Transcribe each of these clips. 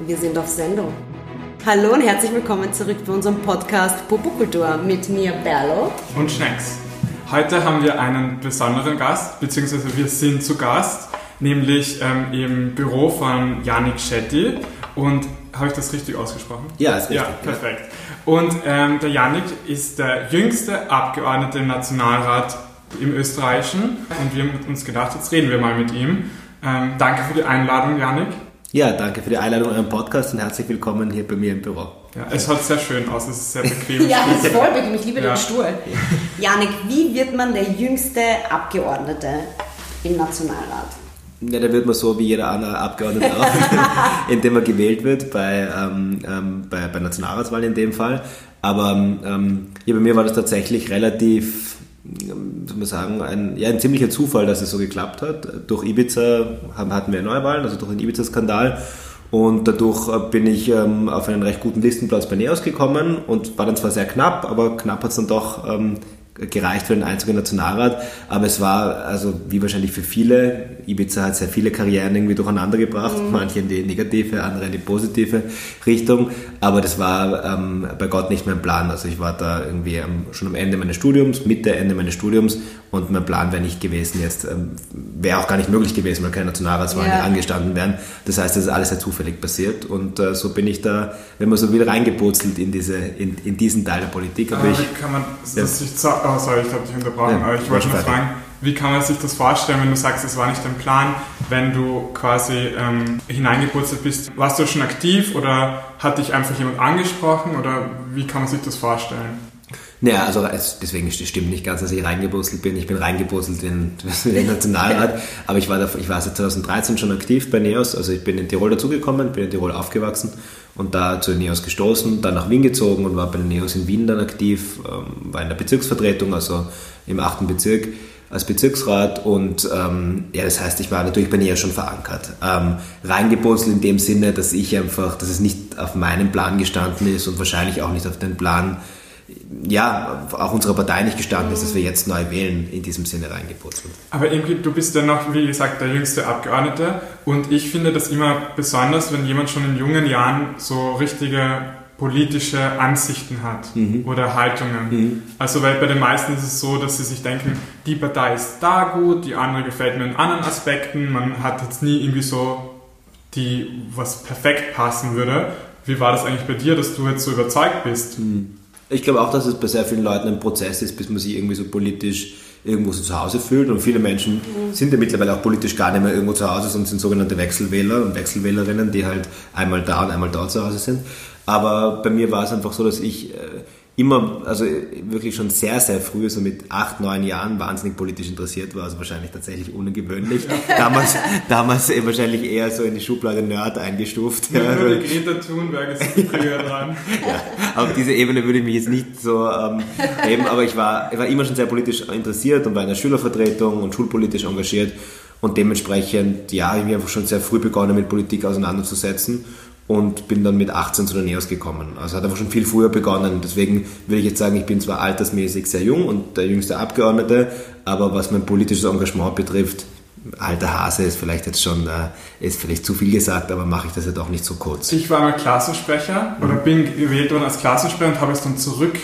Wir sind auf Sendung. Hallo und herzlich willkommen zurück bei unserem Podcast Popokultur mit mir Berlo und Schnecks. Heute haben wir einen besonderen Gast, beziehungsweise wir sind zu Gast, nämlich ähm, im Büro von Janik Shetty. Und habe ich das richtig ausgesprochen? Ja, ist richtig. Ja, perfekt. Und ähm, der Janik ist der jüngste Abgeordnete im Nationalrat im Österreichischen. Und wir haben uns gedacht, jetzt reden wir mal mit ihm. Ähm, danke für die Einladung, Janik. Ja, danke für die Einladung in euren Podcast und herzlich willkommen hier bei mir im Büro. Ja, es schaut sehr schön aus, es ist sehr bequem. ja, es ist voll bequem, ich liebe ja. den Stuhl. Janik, wie wird man der jüngste Abgeordnete im Nationalrat? Ja, da wird man so wie jeder andere Abgeordnete auch, indem er gewählt wird bei, ähm, ähm, bei, bei Nationalratswahlen in dem Fall. Aber ähm, ja, bei mir war das tatsächlich relativ man sagen, ein, ja, ein ziemlicher Zufall, dass es so geklappt hat. Durch Ibiza hatten wir Neuwahlen, also durch den Ibiza-Skandal. Und dadurch äh, bin ich ähm, auf einen recht guten Listenplatz bei NEOS gekommen und war dann zwar sehr knapp, aber knapp hat es dann doch ähm, gereicht für den einzigen Nationalrat, aber es war, also wie wahrscheinlich für viele, Ibiza hat sehr viele Karrieren irgendwie durcheinander gebracht, mhm. manche in die negative, andere in die positive Richtung, aber das war ähm, bei Gott nicht mein Plan. Also ich war da irgendwie am, schon am Ende meines Studiums, Mitte, Ende meines Studiums und mein Plan wäre nicht gewesen jetzt, ähm, wäre auch gar nicht möglich gewesen, weil keine Nationalratswahlen ja. angestanden wären. Das heißt, das ist alles sehr zufällig passiert und äh, so bin ich da, wenn man so wieder reingepurzelt in, diese, in, in diesen Teil der Politik. Aber, ich, kann man das ja. sich oh, sorry, ich habe dich unterbrochen, ja, aber ich wollte nur fragen, wie kann man sich das vorstellen, wenn du sagst, es war nicht dein Plan, wenn du quasi ähm, hineingepurzelt bist? Warst du schon aktiv oder hat dich einfach jemand angesprochen oder wie kann man sich das vorstellen? Naja, also es, deswegen stimmt nicht ganz, dass ich reingepurzelt bin. Ich bin reingepurzelt in, in den Nationalrat, aber ich war, da, ich war seit 2013 schon aktiv bei NEOS. Also ich bin in Tirol dazugekommen, bin in Tirol aufgewachsen und da zu NEOS gestoßen, dann nach Wien gezogen und war bei NEOS in Wien dann aktiv, ähm, war in der Bezirksvertretung, also im 8. Bezirk als Bezirksrat und ähm, ja, das heißt, ich war natürlich bei NEOS schon verankert. Ähm, in dem Sinne, dass ich einfach, dass es nicht auf meinem Plan gestanden ist und wahrscheinlich auch nicht auf den Plan ja, auch unserer Partei nicht gestanden ist, dass wir jetzt neu wählen, in diesem Sinne reingepurzelt. Aber Imke, du bist ja noch, wie gesagt, der jüngste Abgeordnete und ich finde das immer besonders, wenn jemand schon in jungen Jahren so richtige politische Ansichten hat mhm. oder Haltungen. Mhm. Also weil bei den meisten ist es so, dass sie sich denken, die Partei ist da gut, die andere gefällt mir in anderen Aspekten, man hat jetzt nie irgendwie so die, was perfekt passen würde. Wie war das eigentlich bei dir, dass du jetzt so überzeugt bist? Mhm. Ich glaube auch, dass es bei sehr vielen Leuten ein Prozess ist, bis man sich irgendwie so politisch irgendwo so zu Hause fühlt. Und viele Menschen mhm. sind ja mittlerweile auch politisch gar nicht mehr irgendwo zu Hause, sondern sind sogenannte Wechselwähler und Wechselwählerinnen, die halt einmal da und einmal dort zu Hause sind. Aber bei mir war es einfach so, dass ich äh, immer, also wirklich schon sehr, sehr früh, so mit acht, neun Jahren, wahnsinnig politisch interessiert war. Also wahrscheinlich tatsächlich ungewöhnlich. damals, damals wahrscheinlich eher so in die Schublade Nerd eingestuft. Ja, ja, nur die Greta Thunberg ist früher dran. ja, auf diese Ebene würde ich mich jetzt nicht so ähm, heben, aber ich war, ich war immer schon sehr politisch interessiert und war in der Schülervertretung und schulpolitisch engagiert. Und dementsprechend, ja, habe ich mich einfach schon sehr früh begonnen, mit Politik auseinanderzusetzen und bin dann mit 18 zu der NEOS gekommen. Also hat einfach schon viel früher begonnen. Deswegen würde ich jetzt sagen, ich bin zwar altersmäßig sehr jung und der jüngste Abgeordnete, aber was mein politisches Engagement betrifft, alter Hase ist vielleicht jetzt schon, äh, ist vielleicht zu viel gesagt, aber mache ich das ja doch nicht so kurz. Ich war mal Klassensprecher oder mhm. bin gewählt worden als Klassensprecher und habe es dann zurück,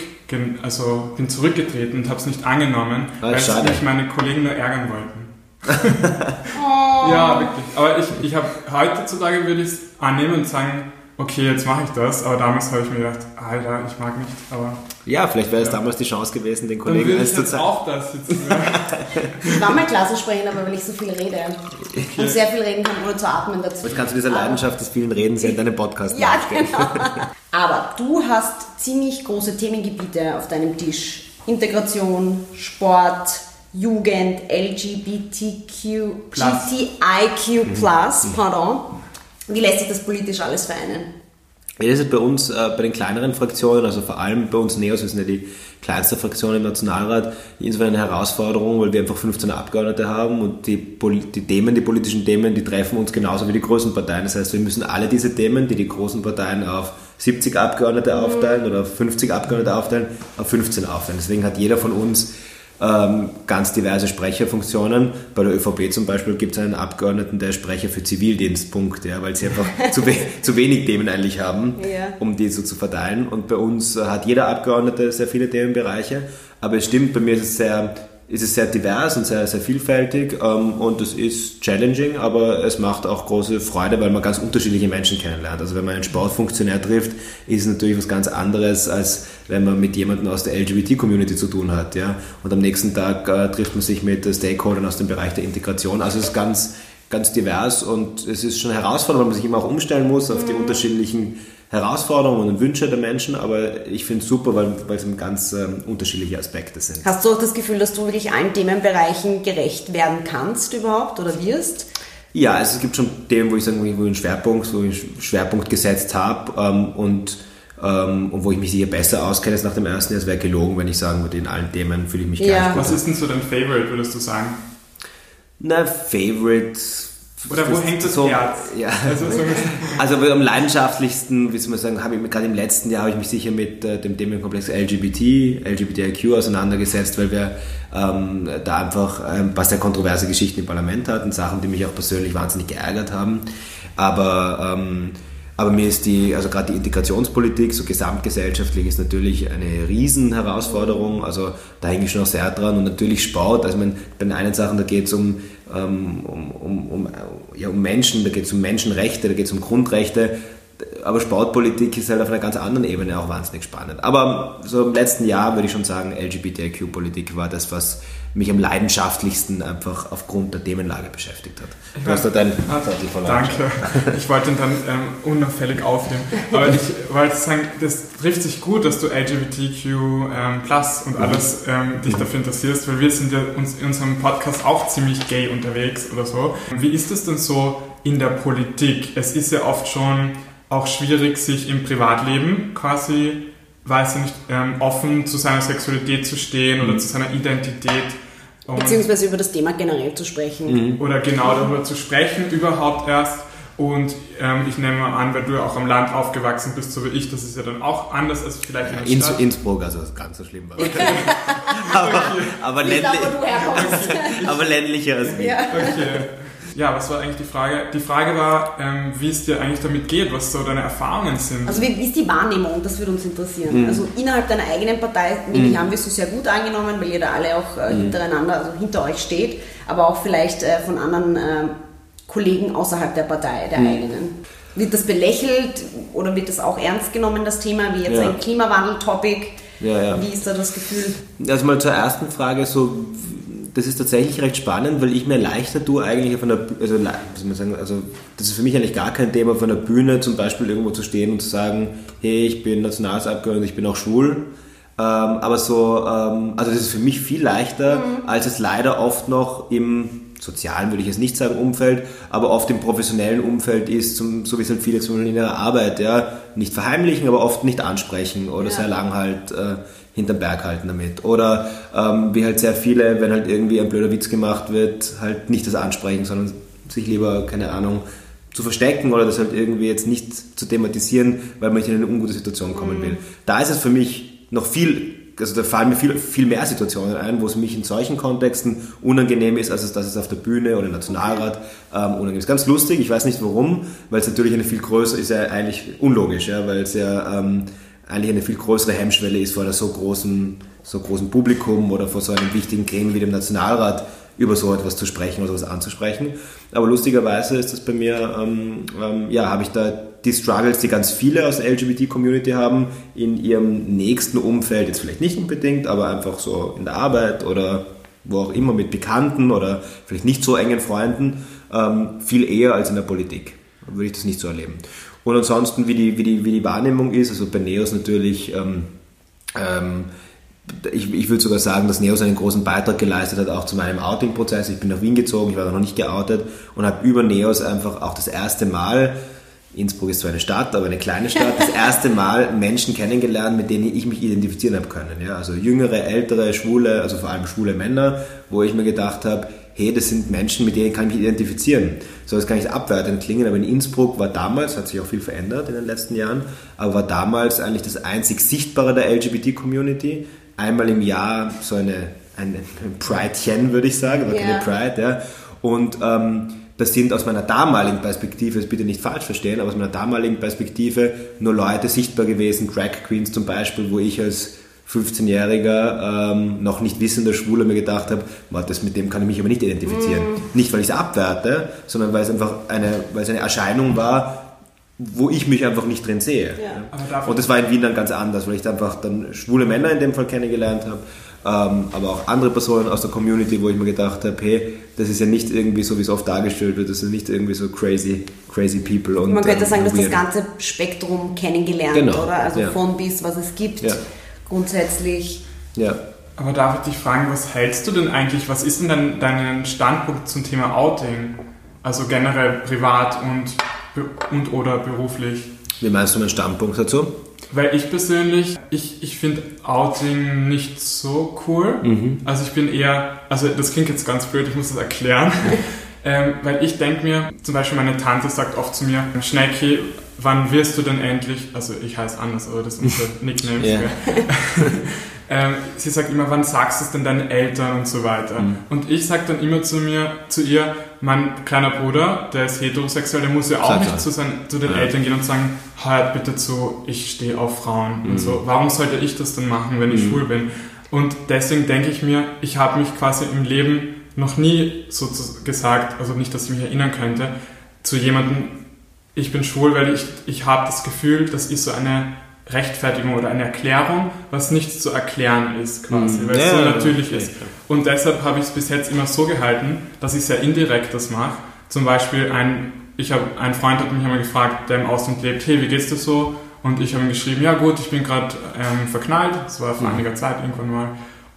also bin zurückgetreten und habe es nicht angenommen, ah, weil mich meine Kollegen nur ärgern wollten. Oh. Ja, wirklich. Aber ich, ich habe heutzutage würde ich es annehmen und sagen, okay, jetzt mache ich das. Aber damals habe ich mir gedacht, Alter, ich mag nicht. Aber ja, vielleicht wäre es ja. damals die Chance gewesen, den Kollegen eins zu zeigen. auch das jetzt. ich war mal Klassensprecherin, aber weil ich so viel rede okay. und sehr viel reden kann, ohne zu atmen dazu. Jetzt kannst du diese Leidenschaft des vielen Redens in deinem Podcast Ja, genau. Aber du hast ziemlich große Themengebiete auf deinem Tisch. Integration, Sport, Jugend, LGBTQ, GTIQ+, mhm. mhm. pardon. Wie lässt sich das politisch alles vereinen? Ja, das ist bei uns, äh, bei den kleineren Fraktionen, also vor allem bei uns Neos, wir sind ja die kleinste Fraktion im Nationalrat, insofern eine Herausforderung, weil wir einfach 15 Abgeordnete haben und die, die Themen, die politischen Themen, die treffen uns genauso wie die großen Parteien. Das heißt, wir müssen alle diese Themen, die die großen Parteien auf 70 Abgeordnete aufteilen oder auf 50 Abgeordnete aufteilen, auf 15 aufteilen. Deswegen hat jeder von uns ganz diverse Sprecherfunktionen. Bei der ÖVP zum Beispiel gibt es einen Abgeordneten, der Sprecher für Zivildienstpunkt, ja, weil sie einfach zu, we zu, wenig Themen eigentlich haben, ja. um die so zu verteilen. Und bei uns hat jeder Abgeordnete sehr viele Themenbereiche. Aber es stimmt, bei mir ist es sehr ist es sehr divers und sehr, sehr vielfältig ähm, und es ist challenging, aber es macht auch große Freude, weil man ganz unterschiedliche Menschen kennenlernt. Also wenn man einen Sportfunktionär trifft, ist es natürlich was ganz anderes, als wenn man mit jemandem aus der LGBT-Community zu tun hat. Ja? Und am nächsten Tag äh, trifft man sich mit Stakeholdern aus dem Bereich der Integration. Also es ist ganz, ganz divers und es ist schon herausfordernd, weil man sich immer auch umstellen muss auf die mhm. unterschiedlichen Herausforderungen und Wünsche der Menschen, aber ich finde es super, weil, weil es ganz ähm, unterschiedliche Aspekte sind. Hast du auch das Gefühl, dass du wirklich allen Themenbereichen gerecht werden kannst überhaupt oder wirst? Ja, also es gibt schon Themen, wo ich sagen, wo ich einen Schwerpunkt, wo ich einen Schwerpunkt gesetzt habe ähm, und, ähm, und wo ich mich sicher besser auskenne als nach dem ersten Jahr. Es wäre gelogen, wenn ich sagen würde, in allen Themen fühle ich mich ja. gleich. Was ist denn so dein Favorite, würdest du sagen? Na, Favorite oder wo hängt das so, Herz? Ja. Also, so also am leidenschaftlichsten, wie soll man sagen, habe ich gerade im letzten Jahr habe ich mich sicher mit äh, dem Themenkomplex LGBT, LGBTIQ auseinandergesetzt, weil wir ähm, da einfach ein ähm, paar sehr kontroverse Geschichten im Parlament hatten, Sachen, die mich auch persönlich wahnsinnig geärgert haben. Aber ähm, aber mir ist die, also gerade die Integrationspolitik, so gesamtgesellschaftlich, ist natürlich eine Riesenherausforderung. Also da hänge ich schon auch sehr dran. Und natürlich Sport, also man, bei den einen Sachen, da geht es um, um, um, um, ja, um Menschen, da geht es um Menschenrechte, da geht es um Grundrechte. Aber Sportpolitik ist halt auf einer ganz anderen Ebene auch wahnsinnig spannend. Aber so im letzten Jahr würde ich schon sagen, LGBTIQ-Politik war das, was mich am leidenschaftlichsten einfach aufgrund der Themenlage beschäftigt hat. Ich du hast da dein ah, Danke. Ich wollte ihn dann ähm, unauffällig aufnehmen. Aber ich wollte sagen, das trifft sich gut, dass du LGBTQ ähm, Plus und alles ähm, dich dafür interessierst, weil wir sind ja uns in unserem Podcast auch ziemlich gay unterwegs oder so. Wie ist es denn so in der Politik? Es ist ja oft schon auch schwierig, sich im Privatleben quasi weiß ich nicht, ähm, offen zu seiner Sexualität zu stehen oder mhm. zu seiner Identität. Beziehungsweise über das Thema generell zu sprechen. Mhm. Oder genau darüber zu sprechen, überhaupt erst. Und ähm, ich nehme mal an, weil du ja auch am Land aufgewachsen bist, so wie ich, das ist ja dann auch anders als vielleicht in der Inns Stadt. Innsbruck, also ganz so schlimm war aber, aber, ländlich, aber ländlicher als. Ja. Okay. Ja, was war eigentlich die Frage? Die Frage war, ähm, wie es dir eigentlich damit geht, was so deine Erfahrungen sind. Also wie, wie ist die Wahrnehmung? Das würde uns interessieren. Mhm. Also innerhalb deiner eigenen Partei, nämlich mhm. haben wir es so sehr gut angenommen, weil ihr da alle auch äh, mhm. hintereinander, also hinter euch steht, aber auch vielleicht äh, von anderen äh, Kollegen außerhalb der Partei, der mhm. eigenen. Wird das belächelt oder wird das auch ernst genommen, das Thema, wie jetzt ja. ein Klimawandel-Topic? Ja, ja. Wie ist da das Gefühl? Also mal zur ersten Frage, so das ist tatsächlich recht spannend, weil ich mir leichter tue, eigentlich auf einer, also, wie man sagen, also das ist für mich eigentlich gar kein Thema, auf einer Bühne zum Beispiel irgendwo zu stehen und zu sagen, hey, ich bin Nationalratsabgeordneter, ich bin auch schwul. Ähm, aber so, ähm, also das ist für mich viel leichter, mhm. als es leider oft noch im sozialen, würde ich jetzt nicht sagen, Umfeld, aber oft im professionellen Umfeld ist, zum, so wie es halt viele zum Beispiel in ihrer Arbeit, ja, nicht verheimlichen, aber oft nicht ansprechen oder ja. sehr lang halt äh, hinterm Berg halten damit. Oder ähm, wie halt sehr viele, wenn halt irgendwie ein blöder Witz gemacht wird, halt nicht das ansprechen, sondern sich lieber, keine Ahnung, zu verstecken oder das halt irgendwie jetzt nicht zu thematisieren, weil man nicht in eine ungute Situation kommen mhm. will. Da ist es für mich noch viel, also da fallen mir viel, viel mehr Situationen ein, wo es mich in solchen Kontexten unangenehm ist, als es, dass es auf der Bühne oder im Nationalrat ähm, unangenehm ist. Ganz lustig, ich weiß nicht warum, weil es natürlich eine viel größere, ist ja eigentlich unlogisch, ja, weil es ja ähm, eigentlich eine viel größere Hemmschwelle ist vor der so großen, so großen Publikum oder vor so einem wichtigen Gremium wie dem Nationalrat über so etwas zu sprechen oder sowas anzusprechen. Aber lustigerweise ist das bei mir, ähm, ähm, ja, habe ich da die Struggles, die ganz viele aus der LGBT-Community haben, in ihrem nächsten Umfeld, jetzt vielleicht nicht unbedingt, aber einfach so in der Arbeit oder wo auch immer mit Bekannten oder vielleicht nicht so engen Freunden, ähm, viel eher als in der Politik. Würde ich das nicht so erleben. Und ansonsten, wie die, wie die, wie die Wahrnehmung ist, also bei Neos natürlich, ähm, ähm, ich, ich würde sogar sagen, dass Neos einen großen Beitrag geleistet hat, auch zu meinem Outing-Prozess. Ich bin nach Wien gezogen, ich war da noch nicht geoutet und habe über Neos einfach auch das erste Mal, Innsbruck ist zwar eine Stadt, aber eine kleine Stadt, das erste Mal Menschen kennengelernt, mit denen ich mich identifizieren habe können. Ja? Also jüngere, ältere, schwule, also vor allem schwule Männer, wo ich mir gedacht habe, hey, das sind Menschen, mit denen kann ich mich identifizieren. Soll es gar nicht abwertend klingen, aber in Innsbruck war damals, hat sich auch viel verändert in den letzten Jahren, aber war damals eigentlich das einzig Sichtbare der LGBT-Community. Einmal im Jahr so eine, ein, ein Pridechen, würde ich sagen, aber Ja. keine Pride, ja. Und ähm, das sind aus meiner damaligen Perspektive, das bitte nicht falsch verstehen, aber aus meiner damaligen Perspektive nur Leute sichtbar gewesen, Drag Queens zum Beispiel, wo ich als 15-Jähriger ähm, noch nicht wissender Schwuler mir gedacht habe, "Boah, das mit dem kann ich mich aber nicht identifizieren. Nicht, weil ich es abwerte, sondern weil es einfach eine, weil es eine Erscheinung war, wo ich mich einfach nicht drin sehe. Ja. Und das war in Wien dann ganz anders, weil ich da einfach dann schwule Männer in dem Fall kennengelernt habe, ähm, aber auch andere Personen aus der Community, wo ich mir gedacht habe, hey, das ist ja nicht irgendwie so, wie es oft dargestellt wird, das sind nicht irgendwie so crazy, crazy people. Und, Man könnte ähm, sagen, dass das ganze Spektrum kennengelernt, Genau, oder? Also ja. von bis, was es gibt, Ja. Grundsätzlich. Ja. Aber darf ich dich fragen, was hältst du denn eigentlich, was ist denn dein, dein Standpunkt zum Thema Outing? Also generell privat und, und oder beruflich? Wie meinst du meinen Standpunkt dazu? Weil ich persönlich, ich, ich finde Outing nicht so cool. Also ich bin eher, also das klingt jetzt ganz blöd, ich muss das erklären. ähm, weil ich denke mir, zum Beispiel meine Tante sagt oft zu mir, Schnecki, wann wirst du denn endlich, also ich heiße anders, aber das ist unser Nickname. Ja. ähm, sie sagt immer, wann sagst du es denn deinen Eltern und so weiter. Und ich sage dann immer zu mir, zu ihr, mein kleiner Bruder, der ist heterosexuell, der muss ja auch Sag nicht zu, sein, zu den Ja. Eltern gehen und sagen, hört bitte zu, ich stehe auf Frauen und so. Warum sollte ich das denn machen, wenn ich schwul bin? Und deswegen denke ich mir, ich habe mich quasi im Leben noch nie so gesagt, also nicht, dass ich mich erinnern könnte, zu jemandem, ich bin schwul, weil ich, ich habe das Gefühl, das ist so eine Rechtfertigung oder eine Erklärung, was nicht zu erklären ist quasi, Mhm. weil es Ja, so ja, natürlich ja, ist. Und deshalb habe ich es bis jetzt immer so gehalten, dass ich sehr indirekt das mache. Zum Beispiel ein, ich habe, ein Freund hat mich einmal gefragt, der im Ausland lebt, hey, wie geht's dir so? Und ich habe ihm geschrieben, ja gut, ich bin gerade ähm, verknallt, das war vor einiger Zeit irgendwann mal.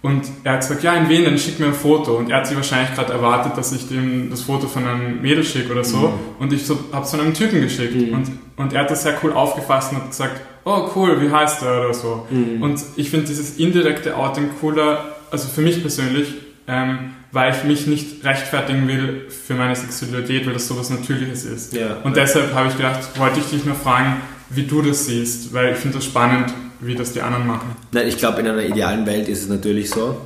Und er hat gesagt, ja, in wen, dann schick mir ein Foto. Und er hat sich wahrscheinlich gerade erwartet, dass ich dem das Foto von einem Mädel schicke oder so. Und ich so, habe es von einem Typen geschickt. Und, und er hat das sehr cool aufgefasst und hat gesagt, oh cool, wie heißt der oder so. Und ich finde dieses indirekte Outing cooler, also für mich persönlich, ähm, weil ich mich nicht rechtfertigen will für meine Sexualität, weil das sowas Natürliches ist. Ja. Und deshalb habe ich gedacht, wollte ich dich nur fragen, wie du das siehst, weil ich finde das spannend, wie das die anderen machen. Nein, ich glaube, in einer idealen Welt ist es natürlich so.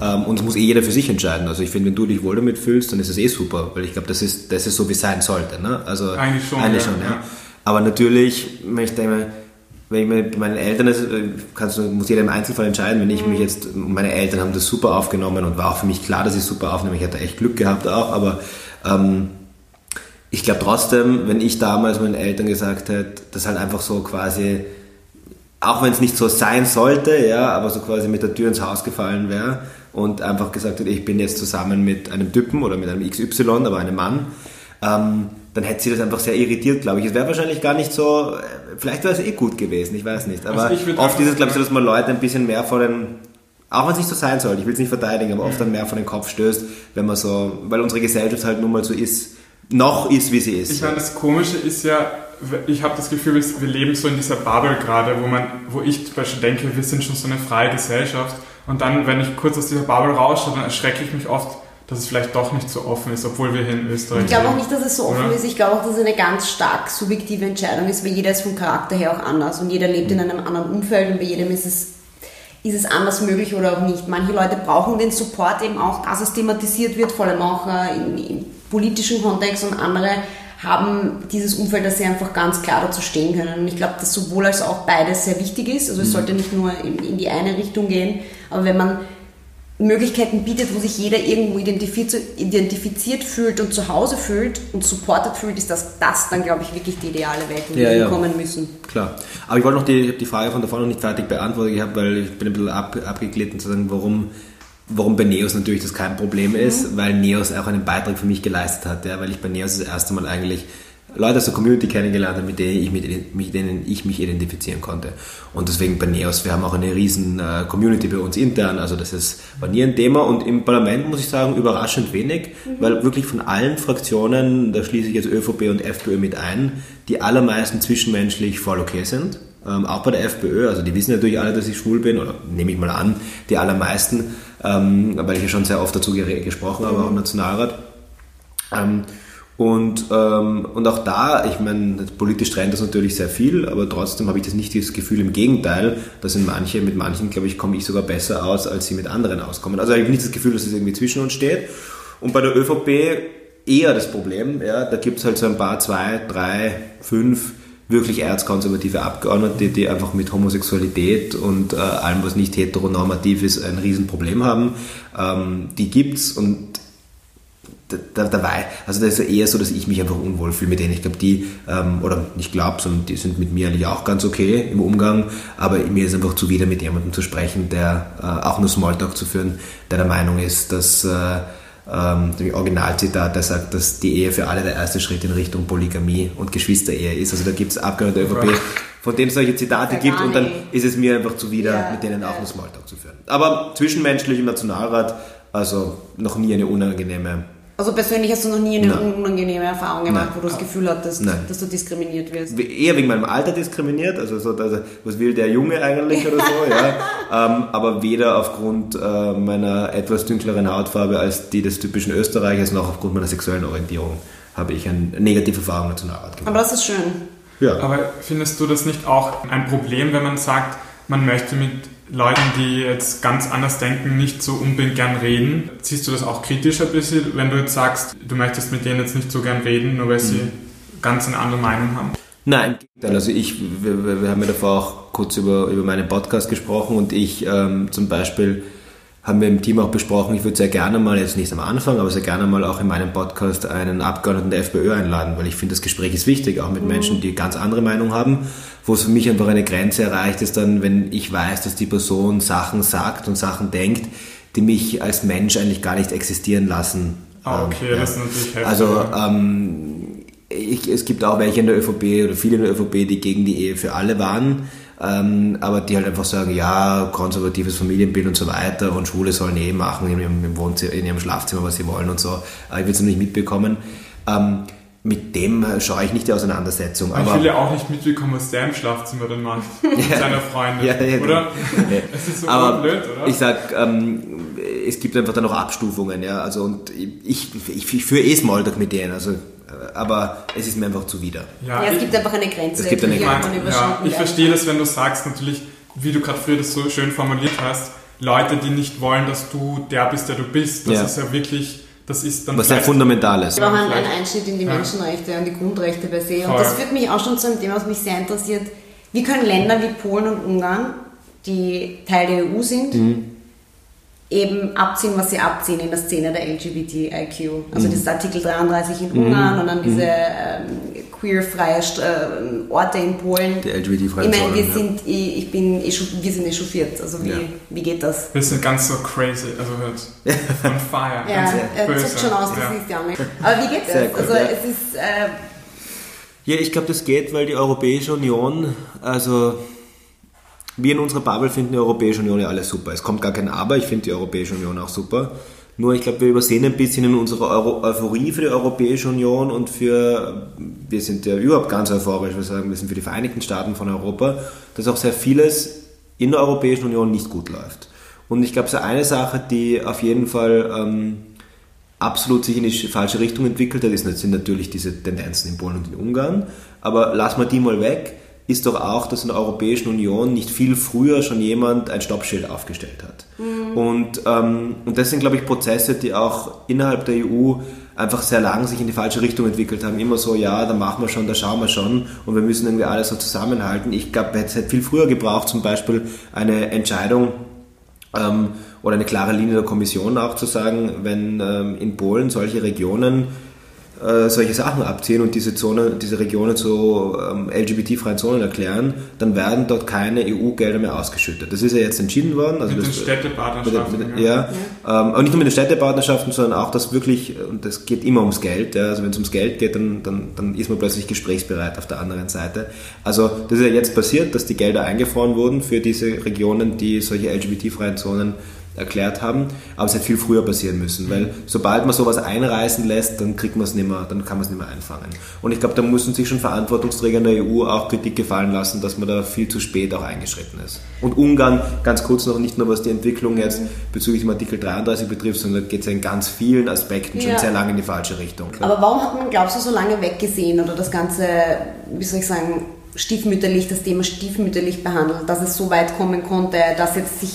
Ähm, und es muss eh jeder für sich entscheiden. Also ich finde, wenn du dich wohl damit fühlst, dann ist es eh super, weil ich glaube, das ist, das ist so, wie es sein sollte. Ne? Also Eigentlich schon, Eigentlich ja, schon, ja. ja. Aber natürlich, wenn ich denke, wenn ich mit meinen Eltern, das, äh, kannst muss jeder im Einzelfall entscheiden, wenn ich mich jetzt, meine Eltern haben das super aufgenommen und war auch für mich klar, dass ich es super aufnehme. Ich hatte echt Glück gehabt auch, aber ähm, ich glaube trotzdem, wenn ich damals meinen Eltern gesagt hätte, das halt einfach so quasi, auch wenn es nicht so sein sollte, ja, aber so quasi mit der Tür ins Haus gefallen wäre und einfach gesagt hätte, ich bin jetzt zusammen mit einem Typen oder mit einem XY, aber einem Mann, ähm, dann hätte sie das einfach sehr irritiert, glaube ich. Es wäre wahrscheinlich gar nicht so, äh, vielleicht wäre es eh gut gewesen, ich weiß nicht. Aber Also oft ist es, glaube ich, so, dass man Leute ein bisschen mehr vor den, auch wenn es nicht so sein soll, ich will es nicht verteidigen, aber oft dann mehr vor den Kopf stößt, wenn man so, weil unsere Gesellschaft halt nun mal so ist, noch ist, wie sie ist. Ich meine, das Komische ist ja, ich habe das Gefühl, wir leben so in dieser Bubble gerade, wo man, wo ich zum Beispiel denke, wir sind schon so eine freie Gesellschaft. Und dann, wenn ich kurz aus dieser Bubble rausschaue, dann erschrecke ich mich oft, dass es vielleicht doch nicht so offen ist, obwohl wir hier in Österreich Ich glaube auch nicht, dass es so offen Oder? ist. Ich glaube auch, dass es eine ganz stark subjektive Entscheidung ist, weil jeder ist vom Charakter her auch anders und jeder lebt in einem anderen Umfeld und bei jedem ist es, ist es anders möglich oder auch nicht. Manche Leute brauchen den Support eben auch, dass es thematisiert wird, vor allem auch äh, im, im politischen Kontext und andere haben dieses Umfeld, dass sie einfach ganz klar dazu stehen können. Und ich glaube, dass sowohl als auch beides sehr wichtig ist. Also es sollte nicht nur in, in die eine Richtung gehen, aber wenn man Möglichkeiten bietet, wo sich jeder irgendwo identifiziert, identifiziert fühlt und zu Hause fühlt und supported fühlt, ist das, das dann, glaube ich, wirklich die ideale Welt, wo Ja, wir ja. hinkommen müssen. Klar. Aber ich wollte noch die, die Frage von davor noch nicht fertig beantwortet gehabt, weil ich bin ein bisschen ab, abgeglitten zu sagen, warum, warum bei Neos natürlich das kein Problem ist, weil Neos auch einen Beitrag für mich geleistet hat, ja, weil ich bei Neos das erste Mal eigentlich Leute aus der Community kennengelernt habe, mit denen ich, mit, mit denen ich mich identifizieren konnte. Und deswegen bei Neos, wir haben auch eine riesen äh, Community bei uns intern, also das ist, war nie ein Thema und im Parlament muss ich sagen, überraschend wenig, weil wirklich von allen Fraktionen, da schließe ich jetzt ÖVP und FPÖ mit ein, die allermeisten zwischenmenschlich voll okay sind. Ähm, auch bei der FPÖ, also die wissen natürlich alle, dass ich schwul bin, oder nehme ich mal an, die allermeisten, ähm, weil ich ja schon sehr oft dazu gesprochen habe, auch im Nationalrat. Ähm, Und, ähm, und auch da, ich meine, politisch trennt das natürlich sehr viel, aber trotzdem habe ich das nicht das Gefühl, im Gegenteil, dass in manche, mit manchen, glaube ich, komme ich sogar besser aus, als sie mit anderen auskommen. Also ich habe nicht das Gefühl, dass es irgendwie zwischen uns steht. Und bei der ÖVP eher das Problem, ja, da gibt es halt so ein paar, zwei, drei, fünf wirklich erzkonservative Abgeordnete, die einfach mit Homosexualität und äh, allem, was nicht heteronormativ ist, ein Riesenproblem haben. Ähm, die gibt's und da, dabei, also das ist eher so, dass ich mich einfach unwohl fühle mit denen. Ich glaube, die, ähm, oder nicht glaube, sondern die sind mit mir eigentlich auch ganz okay im Umgang, aber mir ist einfach zuwider, mit jemandem zu sprechen, der äh, auch nur Smalltalk zu führen, der der Meinung ist, dass äh, ähm, Originalzitat, der sagt, dass die Ehe für alle der erste Schritt in Richtung Polygamie und Geschwisterehe ist. Also da gibt es Abgeordnete der ÖVP, von denen es solche Zitate ja, gibt und dann ist es mir einfach zuwider, ja, mit denen auch nur Smalltalk zu führen. Aber zwischenmenschlich im Nationalrat, also noch nie eine unangenehme also persönlich hast du noch nie eine Nein. unangenehme Erfahrung gemacht, Nein. wo du das Gefühl hattest, Nein. dass du diskriminiert wirst? Eher wegen meinem Alter diskriminiert, also so, also, was will der Junge eigentlich oder so, ja. Ähm, aber weder aufgrund äh, meiner etwas dünkleren Hautfarbe als die des typischen Österreichers, noch aufgrund meiner sexuellen Orientierung habe ich eine negative Erfahrung mit Nationalrat gemacht. Aber das ist schön. Ja. Aber findest du das nicht auch ein Problem, wenn man sagt, man möchte mit Leuten, die jetzt ganz anders denken, nicht so unbedingt gern reden. Siehst du das auch kritisch ein bisschen, wenn du jetzt sagst, du möchtest mit denen jetzt nicht so gern reden, nur weil sie mhm. ganz eine andere Meinung haben? Nein, also ich, wir, wir haben ja davor auch kurz über, über meinen Podcast gesprochen und ich ähm, zum Beispiel haben wir im Team auch besprochen, ich würde sehr gerne mal, jetzt nicht am Anfang, aber sehr gerne mal auch in meinem Podcast einen Abgeordneten der FPÖ einladen, weil ich finde, das Gespräch ist wichtig, auch mit mhm. Menschen, die ganz andere Meinung haben. Wo es für mich einfach eine Grenze erreicht ist dann, wenn ich weiß, dass die Person Sachen sagt und Sachen denkt, die mich als Mensch eigentlich gar nicht existieren lassen. Ah, okay, ähm, das ist natürlich heftig. Also, ähm, ich, es gibt auch welche in der ÖVP oder viele in der ÖVP, die gegen die Ehe für alle waren ähm, aber die halt einfach sagen, ja, konservatives Familienbild und so weiter und Schule sollen eh machen in ihrem, Wohnzimmer, in ihrem Schlafzimmer, was sie wollen und so. Aber ich will es nicht mitbekommen. Ähm, mit dem schaue ich nicht die Auseinandersetzung. Aber ich will ja auch nicht mitbekommen, was der im Schlafzimmer dann macht mit seiner Freundin, ja, ja, oder? Es ist so aber blöd, oder? Ich sag, ähm, es gibt einfach dann noch Abstufungen, ja. Also und ich, ich, ich führe eh Smalltalk mit denen. Also aber es ist mir einfach zuwider. Ja, ja es gibt einfach eine Grenze. Es gibt eine Grenze. Ja, ich verstehe das, wenn du sagst, natürlich, wie du gerade früher das so schön formuliert hast, Leute, die nicht wollen, dass du der bist, der du bist. Das ja. ist ja wirklich, das ist dann. Was sehr fundamental ist. Wir brauchen einen Einschnitt in die Menschenrechte und die Grundrechte per se. Und Voll. das führt mich auch schon zu einem Thema, was mich sehr interessiert. Wie können Länder wie Polen und Ungarn, die Teil der EU sind, mhm eben abziehen, was sie abziehen in der Szene der LGBTIQ. Also mhm. das ist Artikel 33 in Ungarn mhm. und dann diese ähm, queerfreie äh, Orte in Polen. Die LGBT-freien Ich meine, wir sind, ja. ich, ich bin, wir sind echauffiert. Also wie, ja. wie geht das? Wir sind ganz so crazy, also hört on fire. ja, er zuckt schon aus, das ja. ist ja nicht. Aber wie geht das? Gut, also es ist... Äh, ja, ich glaube, das geht, weil die Europäische Union, also wir in unserer Bubble finden die Europäische Union ja alles super. Es kommt gar kein Aber, ich finde die Europäische Union auch super. Nur ich glaube, wir übersehen ein bisschen in unserer Euro Euphorie für die Europäische Union und für, wir sind ja überhaupt ganz euphorisch, wir sagen, wir sind für die Vereinigten Staaten von Europa, dass auch sehr vieles in der Europäischen Union nicht gut läuft. Und ich glaube, so eine Sache, die auf jeden Fall ähm, absolut sich in die falsche Richtung entwickelt hat, sind natürlich diese Tendenzen in Polen und in Ungarn. Aber lassen wir die mal weg ist doch auch, dass in der Europäischen Union nicht viel früher schon jemand ein Stoppschild aufgestellt hat. Mhm. Und, ähm, und das sind, glaube ich, Prozesse, die auch innerhalb der EU einfach sehr lang sich in die falsche Richtung entwickelt haben. Immer so, ja, da machen wir schon, da schauen wir schon und wir müssen irgendwie alles so zusammenhalten. Ich glaube, es hätte viel früher gebraucht, zum Beispiel eine Entscheidung ähm, oder eine klare Linie der Kommission auch zu sagen, wenn ähm, in Polen solche Regionen äh, solche Sachen abziehen und diese Zone, diese Regionen zu ähm, LGBT-freien Zonen erklären, dann werden dort keine EU-Gelder mehr ausgeschüttet. Das ist ja jetzt entschieden worden. Also mit das, den Städtepartnerschaften. Mit, mit, ja, ja. Ähm, aber nicht nur mit den Städtepartnerschaften, sondern auch das wirklich, und das geht immer ums Geld. Ja, also wenn es ums Geld geht, dann, dann, dann ist man plötzlich gesprächsbereit auf der anderen Seite. Also das ist ja jetzt passiert, dass die Gelder eingefroren wurden für diese Regionen, die solche LGBT-freien Zonen erklärt haben, aber es hätte viel früher passieren müssen, weil sobald man sowas einreißen lässt, dann kriegt man es nicht mehr, dann kann man es nicht mehr einfangen. Und ich glaube, da müssen sich schon Verantwortungsträger in der EU auch Kritik gefallen lassen, dass man da viel zu spät auch eingeschritten ist. Und Ungarn, ganz kurz noch, nicht nur was die Entwicklung jetzt bezüglich dem Artikel 33 betrifft, sondern geht es ja in ganz vielen Aspekten schon Ja. sehr lange in die falsche Richtung. Aber warum hat man, glaubst du, so lange weggesehen oder das Ganze, wie soll ich sagen, stiefmütterlich, das Thema stiefmütterlich behandelt, dass es so weit kommen konnte, dass jetzt sich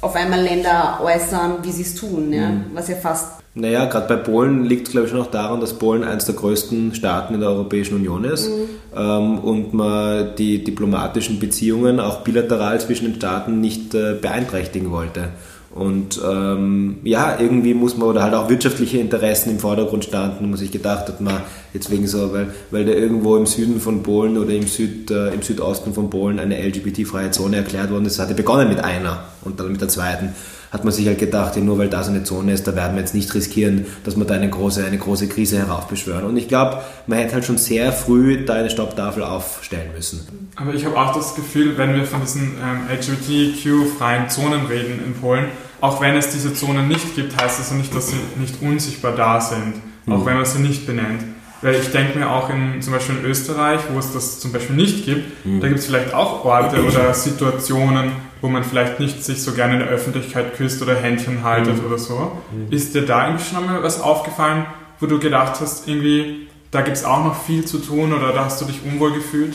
auf einmal Länder äußern, wie sie es tun, ja? was ja fast Naja, gerade bei Polen liegt es, glaube ich, schon auch daran, dass Polen eines der größten Staaten in der Europäischen Union ist ähm, und man die diplomatischen Beziehungen auch bilateral zwischen den Staaten nicht äh, beeinträchtigen wollte. Und ähm, ja, irgendwie muss man, oder halt auch wirtschaftliche Interessen im Vordergrund standen, und man sich gedacht hat, man jetzt wegen so, weil, weil da irgendwo im Süden von Polen oder im, Süd, äh, im Südosten von Polen eine LGBT-freie Zone erklärt worden ist, hatte begonnen mit einer und dann mit der zweiten hat man sich halt gedacht, ja, nur weil das eine Zone ist, da werden wir jetzt nicht riskieren, dass wir da eine große, eine große Krise heraufbeschwören. Und ich glaube, man hätte halt schon sehr früh da eine Stopptafel aufstellen müssen. Aber ich habe auch das Gefühl, wenn wir von diesen ähm, LGBTQ-freien Zonen reden in Polen, auch wenn es diese Zonen nicht gibt, heißt das ja nicht, dass sie nicht unsichtbar da sind, auch wenn man sie nicht benennt. Weil ich denke mir auch in zum Beispiel in Österreich, wo es das zum Beispiel nicht gibt, da gibt es vielleicht auch Orte oder Situationen, wo man vielleicht nicht sich so gerne in der Öffentlichkeit küsst oder Händchen haltet oder so. Ist dir da irgendwie schon mal was aufgefallen, wo du gedacht hast, irgendwie, da gibt es auch noch viel zu tun oder da hast du dich unwohl gefühlt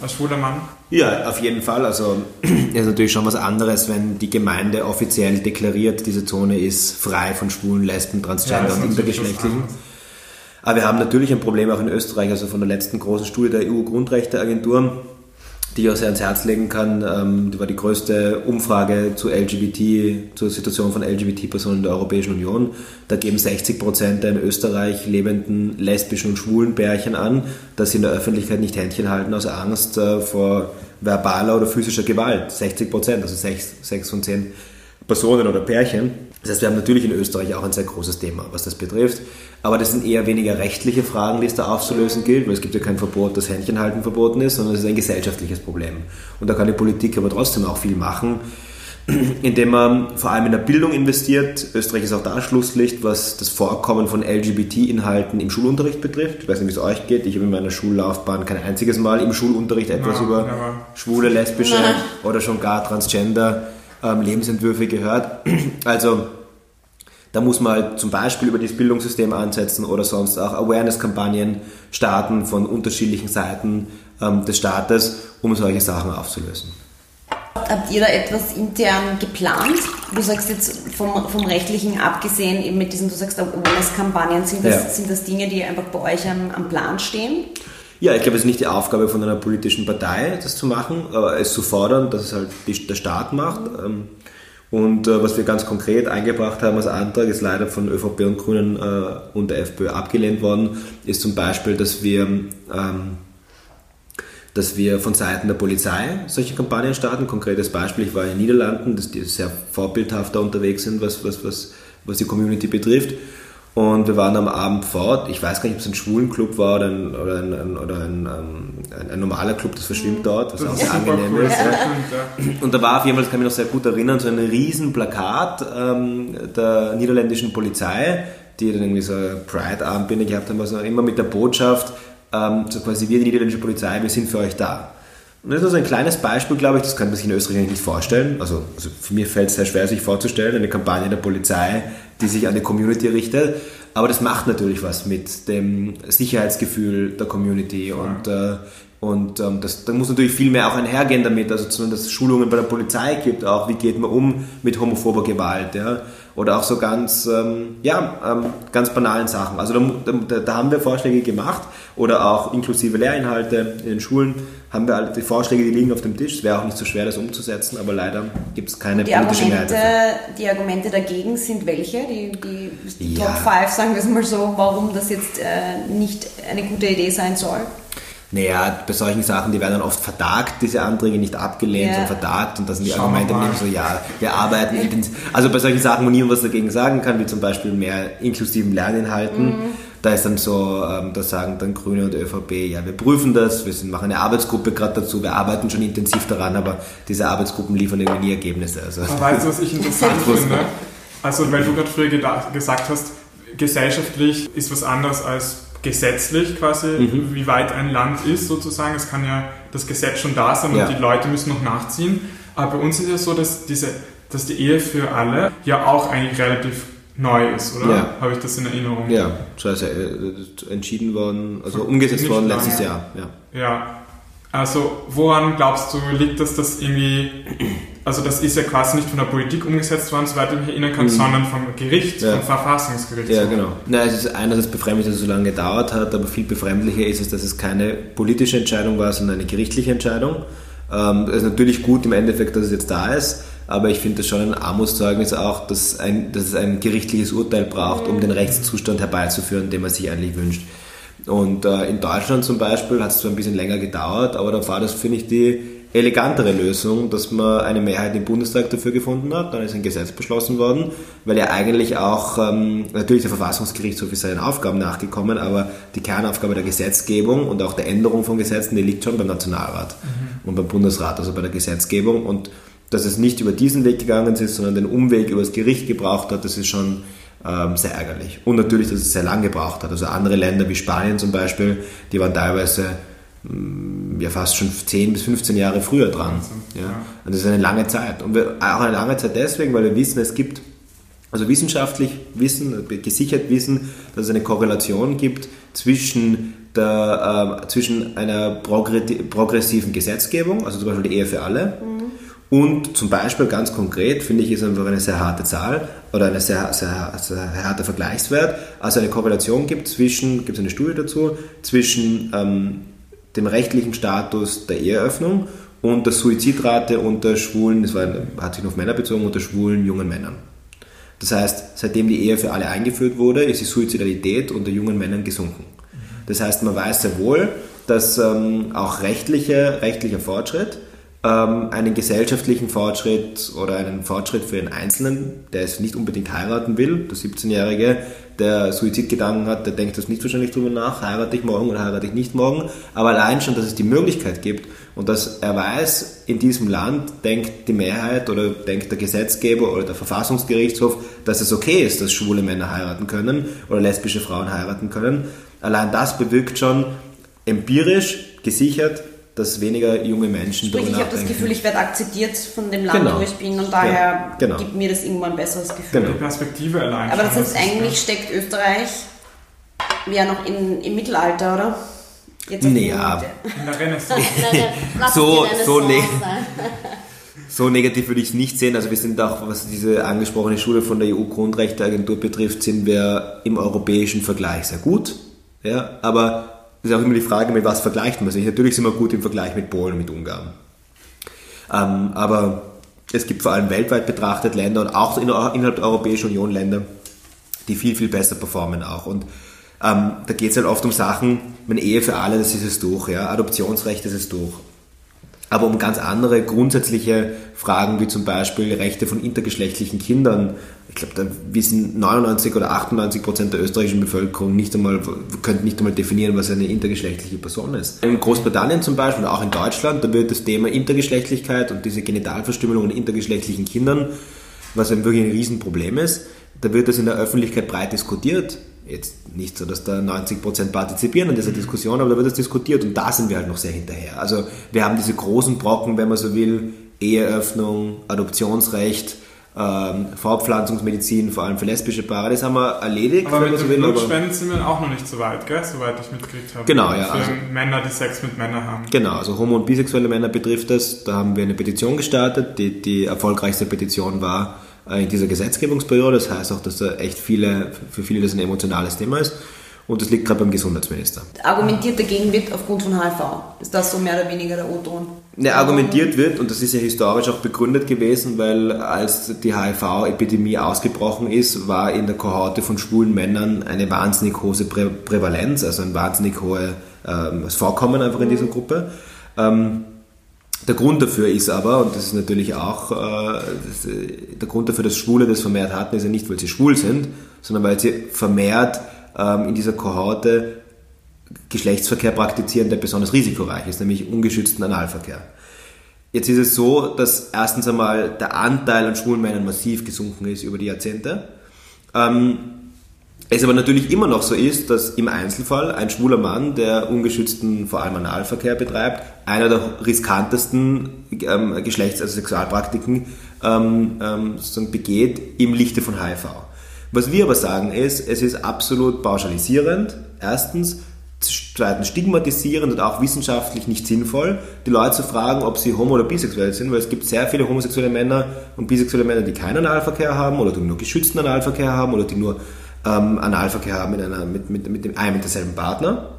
als schwuler Mann? Ja, auf jeden Fall. Also ist natürlich schon was anderes, wenn die Gemeinde offiziell deklariert, diese Zone ist frei von Schwulen, Lesben, Ja, Transgender ist und Intergeschlechtlichen. Aber wir haben natürlich ein Problem auch in Österreich, also von der letzten großen Studie der EU-Grundrechteagentur, die ich auch sehr ans Herz legen kann. Ähm, die war die größte Umfrage zu LGBT, zur Situation von LGBT-Personen in der Europäischen Union. Da geben 60 Prozent der in Österreich lebenden lesbischen und schwulen Pärchen an, dass sie in der Öffentlichkeit nicht Händchen halten aus Angst äh, vor verbaler oder physischer Gewalt. 60 Prozent, also 6, 6 von 10 Personen oder Pärchen. Das heißt, wir haben natürlich in Österreich auch ein sehr großes Thema, was das betrifft. Aber das sind eher weniger rechtliche Fragen, die es da aufzulösen gilt, weil es gibt ja kein Verbot, dass Händchenhalten verboten ist, sondern es ist ein gesellschaftliches Problem. Und da kann die Politik aber trotzdem auch viel machen, indem man vor allem in der Bildung investiert. Österreich ist auch da Schlusslicht, was das Vorkommen von LGBT-Inhalten im Schulunterricht betrifft. Ich weiß nicht, wie es euch geht. Ich habe in meiner Schullaufbahn kein einziges Mal im Schulunterricht etwas Ja, über aber- schwule, lesbische Nein. oder schon gar Transgender ähm, Lebensentwürfe gehört. Also da muss man halt zum Beispiel über das Bildungssystem ansetzen oder sonst auch Awareness-Kampagnen starten von unterschiedlichen Seiten ähm, des Staates, um solche Sachen aufzulösen. Habt ihr da etwas intern geplant? Du sagst jetzt vom, vom Rechtlichen abgesehen, eben mit diesen, du sagst Awareness-Kampagnen, sind das, Ja. sind das Dinge, die einfach bei euch am, am Plan stehen? Ja, ich glaube, es ist nicht die Aufgabe von einer politischen Partei, das zu machen, aber es zu fordern, dass es halt der Staat macht. Ähm, Und äh, was wir ganz konkret eingebracht haben als Antrag, ist leider von ÖVP und Grünen äh, und der FPÖ abgelehnt worden, ist zum Beispiel, dass wir, ähm, dass wir von Seiten der Polizei solche Kampagnen starten. Konkretes Beispiel, ich war in den Niederlanden, dass die sehr vorbildhafter unterwegs sind, was, was, was, was die Community betrifft. Und wir waren am Abend fort. Ich weiß gar nicht, ob es ein Schwulenclub war oder ein, oder ein, oder ein, ähm, ein, ein normaler Club, das verschwimmt dort, was Das auch sehr angenehm cool. ist. Ja. Und da war auf jeden Fall, das kann ich mich noch sehr gut erinnern, so ein riesen Plakat ähm, der niederländischen Polizei, die dann irgendwie so eine Pride-Armbinde gehabt haben, also immer mit der Botschaft, ähm, so quasi wir, die niederländische Polizei, wir sind für euch da. Und das ist also ein kleines Beispiel, glaube ich, das kann man sich in Österreich eigentlich nicht vorstellen. Also, also für mich fällt es sehr schwer, sich vorzustellen, eine Kampagne der Polizei, die sich an die Community richtet. Aber das macht natürlich was mit dem Sicherheitsgefühl der Community und, äh, und ähm, das, da muss natürlich viel mehr auch einhergehen damit, also dass es Schulungen bei der Polizei gibt, auch wie geht man um mit homophober Gewalt, ja, oder auch so ganz, ähm, ja, ähm, ganz banalen Sachen. Also da, da, da haben wir Vorschläge gemacht oder auch inklusive Lehrinhalte in den Schulen haben wir alle die Vorschläge, die liegen auf dem Tisch. Es wäre auch nicht so schwer, das umzusetzen, aber leider gibt es keine Die politische Mehrheit Argumente, dafür. die Argumente dagegen sind welche? Die, die, die Ja. Top 5, sagen wir es mal so, warum das jetzt äh, nicht eine gute Idee sein soll? Naja, bei solchen Sachen, die werden dann oft vertagt, diese Anträge nicht abgelehnt, Ja. sondern vertagt und da sind die Schauen Argumente eben so, ja, wir arbeiten intensiv. Also bei solchen Sachen, wo niemand was dagegen sagen kann, wie zum Beispiel mehr inklusiven Lerninhalten, da ist dann so, ähm, da sagen dann Grüne und ÖVP, ja, wir prüfen das, wir sind, machen eine Arbeitsgruppe gerade dazu, wir arbeiten schon intensiv daran, aber diese Arbeitsgruppen liefern irgendwie nie Ergebnisse. Also. Aber weißt du, was ich interessant finde? Also, weil du gerade früher gesagt hast, gesellschaftlich ist was anderes als gesetzlich quasi, mhm. wie weit ein Land ist sozusagen. Es kann ja das Gesetz schon da sein ja. und die Leute müssen noch nachziehen. Aber bei uns ist ja so, dass, diese, dass die Ehe für alle ja auch eigentlich relativ neu ist, oder? Ja. Habe ich das in Erinnerung? Ja, so ist äh, entschieden worden, also umgesetzt worden letztes Jahr. Ja. ja. Also woran glaubst du, liegt das, dass irgendwie, also das ist ja quasi nicht von der Politik umgesetzt worden, soweit ich mich erinnern kann, mhm. sondern vom Gericht, ja. vom Verfassungsgericht. Ja, genau. Na, es ist einerseits befremdlich, dass es so lange gedauert hat, aber viel befremdlicher ist es, dass es keine politische Entscheidung war, sondern eine gerichtliche Entscheidung. Ähm, es ist natürlich gut im Endeffekt, dass es jetzt da ist, aber ich finde das schon ein Armutszeugnis auch, dass, ein, dass es ein gerichtliches Urteil braucht, um den Rechtszustand herbeizuführen, den man sich eigentlich wünscht. Und äh, in Deutschland zum Beispiel hat es zwar ein bisschen länger gedauert, aber da war das, finde ich, die elegantere Lösung, dass man eine Mehrheit im Bundestag dafür gefunden hat. Dann ist ein Gesetz beschlossen worden, weil ja eigentlich auch, ähm, natürlich der Verfassungsgerichtshof ist seinen Aufgaben nachgekommen, aber die Kernaufgabe der Gesetzgebung und auch der Änderung von Gesetzen, die liegt schon beim Nationalrat mhm. und beim Bundesrat, also bei der Gesetzgebung. Und dass es nicht über diesen Weg gegangen ist, sondern den Umweg über das Gericht gebraucht hat, das ist schon ähm, sehr ärgerlich. Und natürlich, dass es sehr lange gebraucht hat. Also andere Länder wie Spanien zum Beispiel, die waren teilweise mm, ja fast schon 10 bis 15 Jahre früher dran. Ja. Und das ist eine lange Zeit. Und wir, auch eine lange Zeit deswegen, weil wir wissen, es gibt, also wissenschaftlich wissen, gesichert wissen, dass es eine Korrelation gibt zwischen, der, äh, zwischen einer progressiven Gesetzgebung, also zum Beispiel die Ehe für alle, mhm und zum Beispiel ganz konkret finde ich, ist einfach eine sehr harte Zahl oder ein sehr, sehr, sehr harter Vergleichswert. Also eine Korrelation gibt zwischen, gibt es eine Studie dazu, zwischen ähm, dem rechtlichen Status der Eheöffnung und der Suizidrate unter schwulen, das war, hat sich nur auf Männer bezogen, unter schwulen jungen Männern. Das heißt, seitdem die Ehe für alle eingeführt wurde, ist die Suizidalität unter jungen Männern gesunken. Das heißt, man weiß sehr wohl, dass ähm, auch rechtliche, rechtlicher Fortschritt ähm, einen gesellschaftlichen Fortschritt oder einen Fortschritt für den Einzelnen, der es nicht unbedingt heiraten will. Der 17-Jährige, der Suizidgedanken hat, der denkt das nicht wahrscheinlich drüber nach, heirate ich morgen oder heirate ich nicht morgen. Aber allein schon, dass es die Möglichkeit gibt und dass er weiß, in diesem Land denkt die Mehrheit oder denkt der Gesetzgeber oder der Verfassungsgerichtshof, dass es okay ist, dass schwule Männer heiraten können oder lesbische Frauen heiraten können. Allein das bewirkt schon empirisch gesichert, dass weniger junge Menschen Sprich, ich habe das Gefühl, ich werde akzeptiert von dem Land, genau. wo ich bin und daher ja, genau. gibt mir das irgendwann ein besseres Gefühl. Genau. Die Perspektive allein. Aber das heißt, eigentlich steckt Österreich ja noch in, im Mittelalter, oder? Jetzt nee, ja. In der Renaissance. so, so, ne so negativ würde ich es nicht sehen. Also wir sind auch, was diese angesprochene Schule von der EU-Grundrechteagentur betrifft, sind wir im europäischen Vergleich sehr gut. Ja, aber das ist auch immer die Frage, mit was vergleicht man sich. Natürlich sind wir gut im Vergleich mit Polen und mit Ungarn. Ähm, aber es gibt vor allem weltweit betrachtet Länder und auch innerhalb der Europäischen Union Länder, die viel, viel besser performen auch. Und ähm, da geht es halt oft um Sachen, meine Ehe für alle, das ist es durch, ja, Adoptionsrecht, das ist durch aber um ganz andere grundsätzliche Fragen wie zum Beispiel Rechte von intergeschlechtlichen Kindern. Ich glaube, da wissen 99 oder 98 Prozent der österreichischen Bevölkerung nicht einmal, könnten nicht einmal definieren, was eine intergeschlechtliche Person ist. In Großbritannien zum Beispiel, auch in Deutschland, da wird das Thema Intergeschlechtlichkeit und diese Genitalverstümmelung von intergeschlechtlichen Kindern, was ein wirklich ein Riesenproblem ist, da wird das in der Öffentlichkeit breit diskutiert jetzt nicht so, dass da 90% partizipieren an dieser mhm. Diskussion, aber da wird das diskutiert und da sind wir halt noch sehr hinterher. Also wir haben diese großen Brocken, wenn man so will, Eheöffnung, Adoptionsrecht, ähm, Fortpflanzungsmedizin, vor allem für lesbische Paare, das haben wir erledigt. Aber mit so den Blutspenden sind wir auch noch nicht so weit, gell? soweit ich mitgekriegt habe. Genau, ja. Für also, Männer, die Sex mit Männern haben. Genau, also homo- und bisexuelle Männer betrifft das. Da haben wir eine Petition gestartet. Die, die erfolgreichste Petition war in dieser Gesetzgebungsperiode. Das heißt auch, dass da echt viele, für viele das ein emotionales Thema ist. Und das liegt gerade beim Gesundheitsminister. Argumentiert dagegen wird aufgrund von HIV. Ist das so mehr oder weniger der O-Ton? Ne, argumentiert wird, und das ist ja historisch auch begründet gewesen, weil als die HIV-Epidemie ausgebrochen ist, war in der Kohorte von schwulen Männern eine wahnsinnig hohe Prä Prävalenz, also ein wahnsinnig hohes ähm, Vorkommen einfach in dieser Gruppe. Ähm, der Grund dafür ist aber, und das ist natürlich auch, äh, äh, der Grund dafür, dass Schwule das vermehrt hatten, ist ja nicht, weil sie schwul sind, sondern weil sie vermehrt ähm, in dieser Kohorte Geschlechtsverkehr praktizieren, der besonders risikoreich ist, nämlich ungeschützten Analverkehr. Jetzt ist es so, dass erstens einmal der Anteil an schwulen Männern massiv gesunken ist über die Jahrzehnte. Ähm, es aber natürlich immer noch so ist, dass im Einzelfall ein schwuler Mann, der ungeschützten, vor allem Analverkehr betreibt, einer der riskantesten ähm, Geschlechts-, also Sexualpraktiken ähm, ähm, sozusagen begeht im Lichte von HIV. Was wir aber sagen ist, es ist absolut pauschalisierend. Erstens, zweitens stigmatisierend und auch wissenschaftlich nicht sinnvoll, die Leute zu fragen, ob sie homo- oder bisexuell sind, weil es gibt sehr viele homosexuelle Männer und bisexuelle Männer, die keinen Analverkehr haben oder die nur geschützten Analverkehr haben oder die nur ähm, Analverkehr haben mit, einer, mit, mit, mit dem einen mit derselben Partner.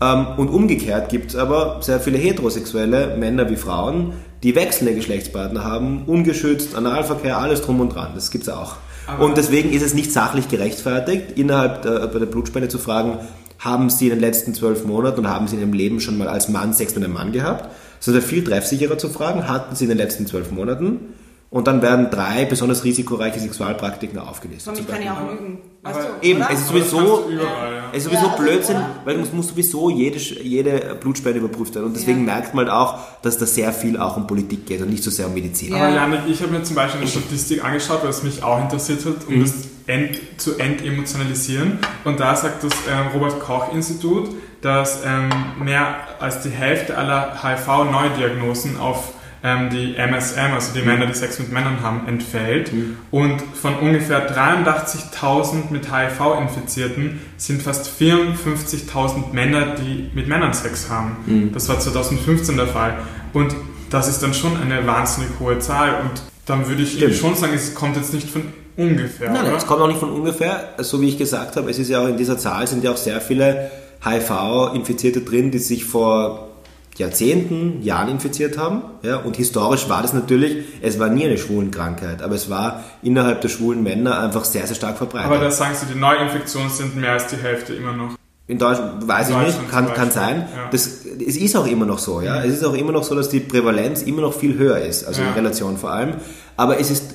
Ähm, und umgekehrt gibt es aber sehr viele heterosexuelle Männer wie Frauen, die wechselnde Geschlechtspartner haben, ungeschützt, Analverkehr, alles drum und dran. Das gibt es auch. Aber und deswegen ist es nicht sachlich gerechtfertigt, innerhalb der, bei der Blutspende zu fragen, haben Sie in den letzten zwölf Monaten und haben Sie in Ihrem Leben schon mal als Mann Sex mit einem Mann gehabt? Sondern viel treffsicherer zu fragen, hatten Sie in den letzten zwölf Monaten und dann werden drei besonders risikoreiche Sexualpraktiken aufgelistet. Somit kann ich auch lügen. Weißt du, eben, es ist sowieso, überall, ja. es ist sowieso ja, also Blödsinn, also, weil du musst sowieso jede, jede Blutspende überprüft werden. Und deswegen ja. merkt man halt auch, dass da sehr viel auch um Politik geht und nicht so sehr um Medizin. Aber Janik, ich habe mir zum Beispiel eine Statistik angeschaut, weil es mich auch interessiert hat, um mhm. das ent, zu entemotionalisieren. Und da sagt das ähm, Robert-Koch-Institut, dass ähm, mehr als die Hälfte aller HIV-Neudiagnosen auf ähm, die MSM, also die. Männer, die Sex mit Männern haben, entfällt. Mhm. Und von ungefähr 83.000 mit HIV Infizierten sind fast 54.000 Männer, die mit Männern Sex haben. Mhm. Das war 2015 der Fall. Und das ist dann schon eine wahnsinnig hohe Zahl. Und dann würde ich Stimmt. schon sagen, es kommt jetzt nicht von ungefähr. Nein, nein, es kommt auch nicht von ungefähr. So wie ich gesagt habe, es ist ja auch in dieser Zahl sind ja auch sehr viele HIV-Infizierte drin, die sich vor Jahrzehnten, Jahren infiziert haben. Ja, und historisch war das natürlich, es war nie eine Schwulenkrankheit, aber es war innerhalb der schwulen Männer einfach sehr, sehr stark verbreitet. Aber da sagen Sie, die Neuinfektionen sind mehr als die Hälfte immer noch. In Deutschland weiß in ich Deutschland nicht, kann, kann sein. Ja. Das, es ist auch immer noch so, ja. Mhm. Es ist auch immer noch so, dass die Prävalenz immer noch viel höher ist, also ja. in Relation vor allem. Aber es ist,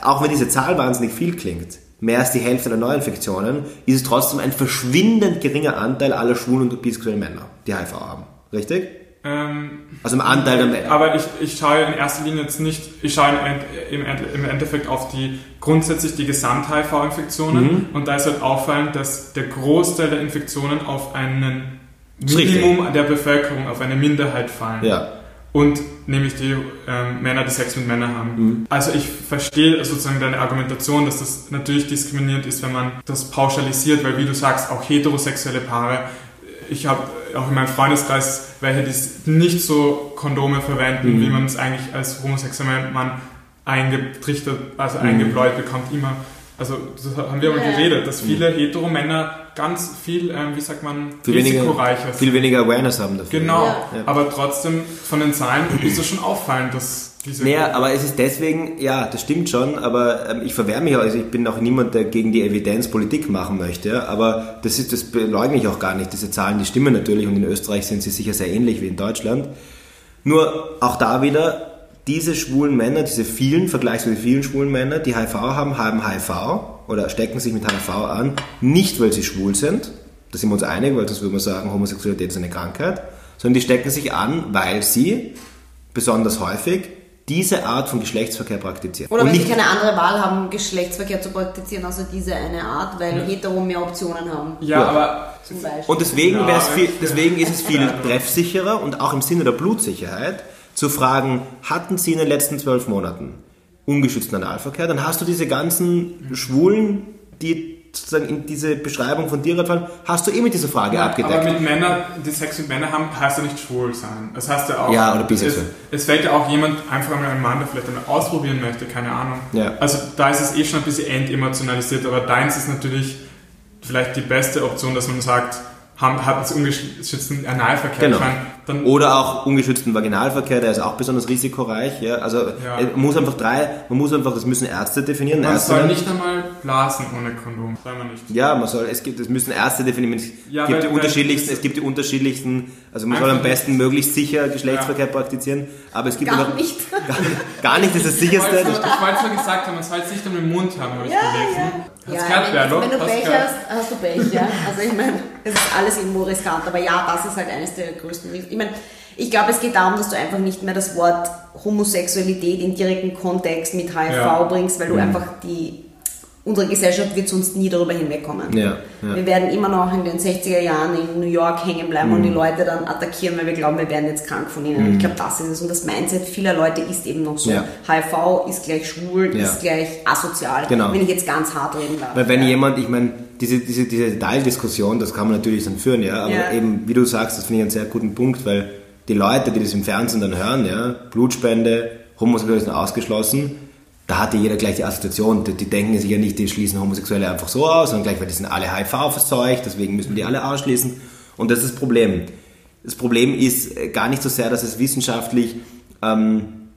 auch wenn diese Zahl wahnsinnig viel klingt, mehr als die Hälfte der Neuinfektionen, ist es trotzdem ein verschwindend geringer Anteil aller schwulen und bisexuellen Männer, die HIV haben. Richtig? Ähm, also im Anteil der Männer. Aber ich, ich schaue in erster Linie jetzt nicht, ich schaue im, im Endeffekt auf die grundsätzlich die Gesamt-HIV-Infektionen mhm. und da ist halt auffallend, dass der Großteil der Infektionen auf einen Minimum der Bevölkerung, auf eine Minderheit fallen. Ja. Und nämlich die ähm, Männer, die Sex mit Männern haben. Mhm. Also ich verstehe sozusagen deine Argumentation, dass das natürlich diskriminierend ist, wenn man das pauschalisiert, weil wie du sagst, auch heterosexuelle Paare, ich habe auch in meinem Freundeskreis welche, die nicht so Kondome verwenden, mhm. wie man es eigentlich als homosexueller Mann eingetrichtert, also mhm. eingebläut bekommt, immer. Also das haben wir mal geredet, dass viele mhm. Hetero-Männer ganz viel, ähm, wie sagt man, viel risikoreicher weniger, Viel weniger Awareness haben dafür. Genau, ja. aber trotzdem von den Zahlen ist es schon auffallend, dass naja, aber es ist deswegen, ja, das stimmt schon, aber ähm, ich verwehre mich, also ich bin auch niemand, der gegen die Evidenz Politik machen möchte, aber das, ist, das beleugne ich auch gar nicht. Diese Zahlen, die stimmen natürlich und in Österreich sind sie sicher sehr ähnlich wie in Deutschland. Nur auch da wieder, diese schwulen Männer, diese vielen, vergleichsweise vielen schwulen Männer, die HIV haben, haben HIV oder stecken sich mit HIV an, nicht weil sie schwul sind, da sind wir uns einig, weil sonst würde man sagen, Homosexualität ist eine Krankheit, sondern die stecken sich an, weil sie besonders häufig diese Art von Geschlechtsverkehr praktizieren. Oder wenn sie keine andere Wahl haben, Geschlechtsverkehr zu praktizieren, außer diese eine Art, weil ja. hetero mehr Optionen haben. Ja, ja. aber... Und deswegen, ja, viel, deswegen ist es viel treffsicherer und auch im Sinne der Blutsicherheit zu fragen, hatten Sie in den letzten zwölf Monaten ungeschützten Analverkehr, dann hast du diese ganzen Schwulen, die sozusagen in diese Beschreibung von dir reinfallen, hast du eh mit dieser Frage ja, abgedeckt. Aber mit Männern, die Sex mit Männern haben, heißt ja nicht schwul sein. Das heißt ja auch. Ja, oder bisexuell. Es, es fällt ja auch jemand einfach mal ein Mann, der vielleicht einmal ausprobieren möchte, keine Ahnung. Ja. Also da ist es eh schon ein bisschen entemotionalisiert, aber deins ist natürlich vielleicht die beste Option, dass man sagt, haben, hatten sie ungeschützten Analverkehr. Genau. Ich meine, dann, Oder auch ungeschützten Vaginalverkehr, der ist auch besonders risikoreich. Ja? Also Ja. äh, man muss einfach drei, man muss einfach, das müssen Ärzte definieren. man Ärzte, soll nicht einmal blasen ohne Kondom. Soll man nicht. Ja, man soll, es gibt, es müssen Ärzte definieren. Es Ja, gibt weil- die unterschiedlichsten, es gibt die unterschiedlichsten, also man soll am besten möglichst sicher Geschlechtsverkehr praktizieren, aber es gibt Gar noch, nicht. Gar, gar nicht das ist das Ich sicherste. wollte ich wollte nur gesagt haben, man soll es nicht um den Mund haben, habe ich gelesen. Ja, wenn, du Pech hast, hast du Pech, ja. Also ich meine, es ist alles irgendwo riskant, aber ja, das ist halt eines der größten Risiken. Ich meine, ich glaube, es geht darum, dass du einfach nicht mehr das Wort Homosexualität in direkten Kontext mit HIV Ja. bringst, weil du einfach die unsere Gesellschaft wird sonst nie darüber hinwegkommen. Ja, ja. Wir werden immer noch in den 60er Jahren in New York hängen bleiben Mhm. und die Leute dann attackieren, weil wir glauben, wir werden jetzt krank von ihnen. Und Ich glaube, das ist es. Und das Mindset vieler Leute ist eben noch so. Ja. HIV ist gleich schwul, ist gleich asozial. Genau. Wenn ich jetzt ganz hart reden darf. Weil wenn jemand, ich meine, diese, diese, diese Detaildiskussion, das kann man natürlich dann führen, ja, aber eben, wie du sagst, das finde ich einen sehr guten Punkt, weil die Leute, die das im Fernsehen dann hören, ja, Blutspende, Homosexuelle sind ausgeschlossen, da hatte jeder gleich die Assoziation, die, die denken sich ja nicht, die schließen Homosexuelle einfach so aus, sondern gleich, weil die sind alle HIV verseucht, deswegen müssen wir die alle ausschließen. Und das ist das Problem. Das Problem ist äh, gar nicht so sehr, dass es wissenschaftlich ähm,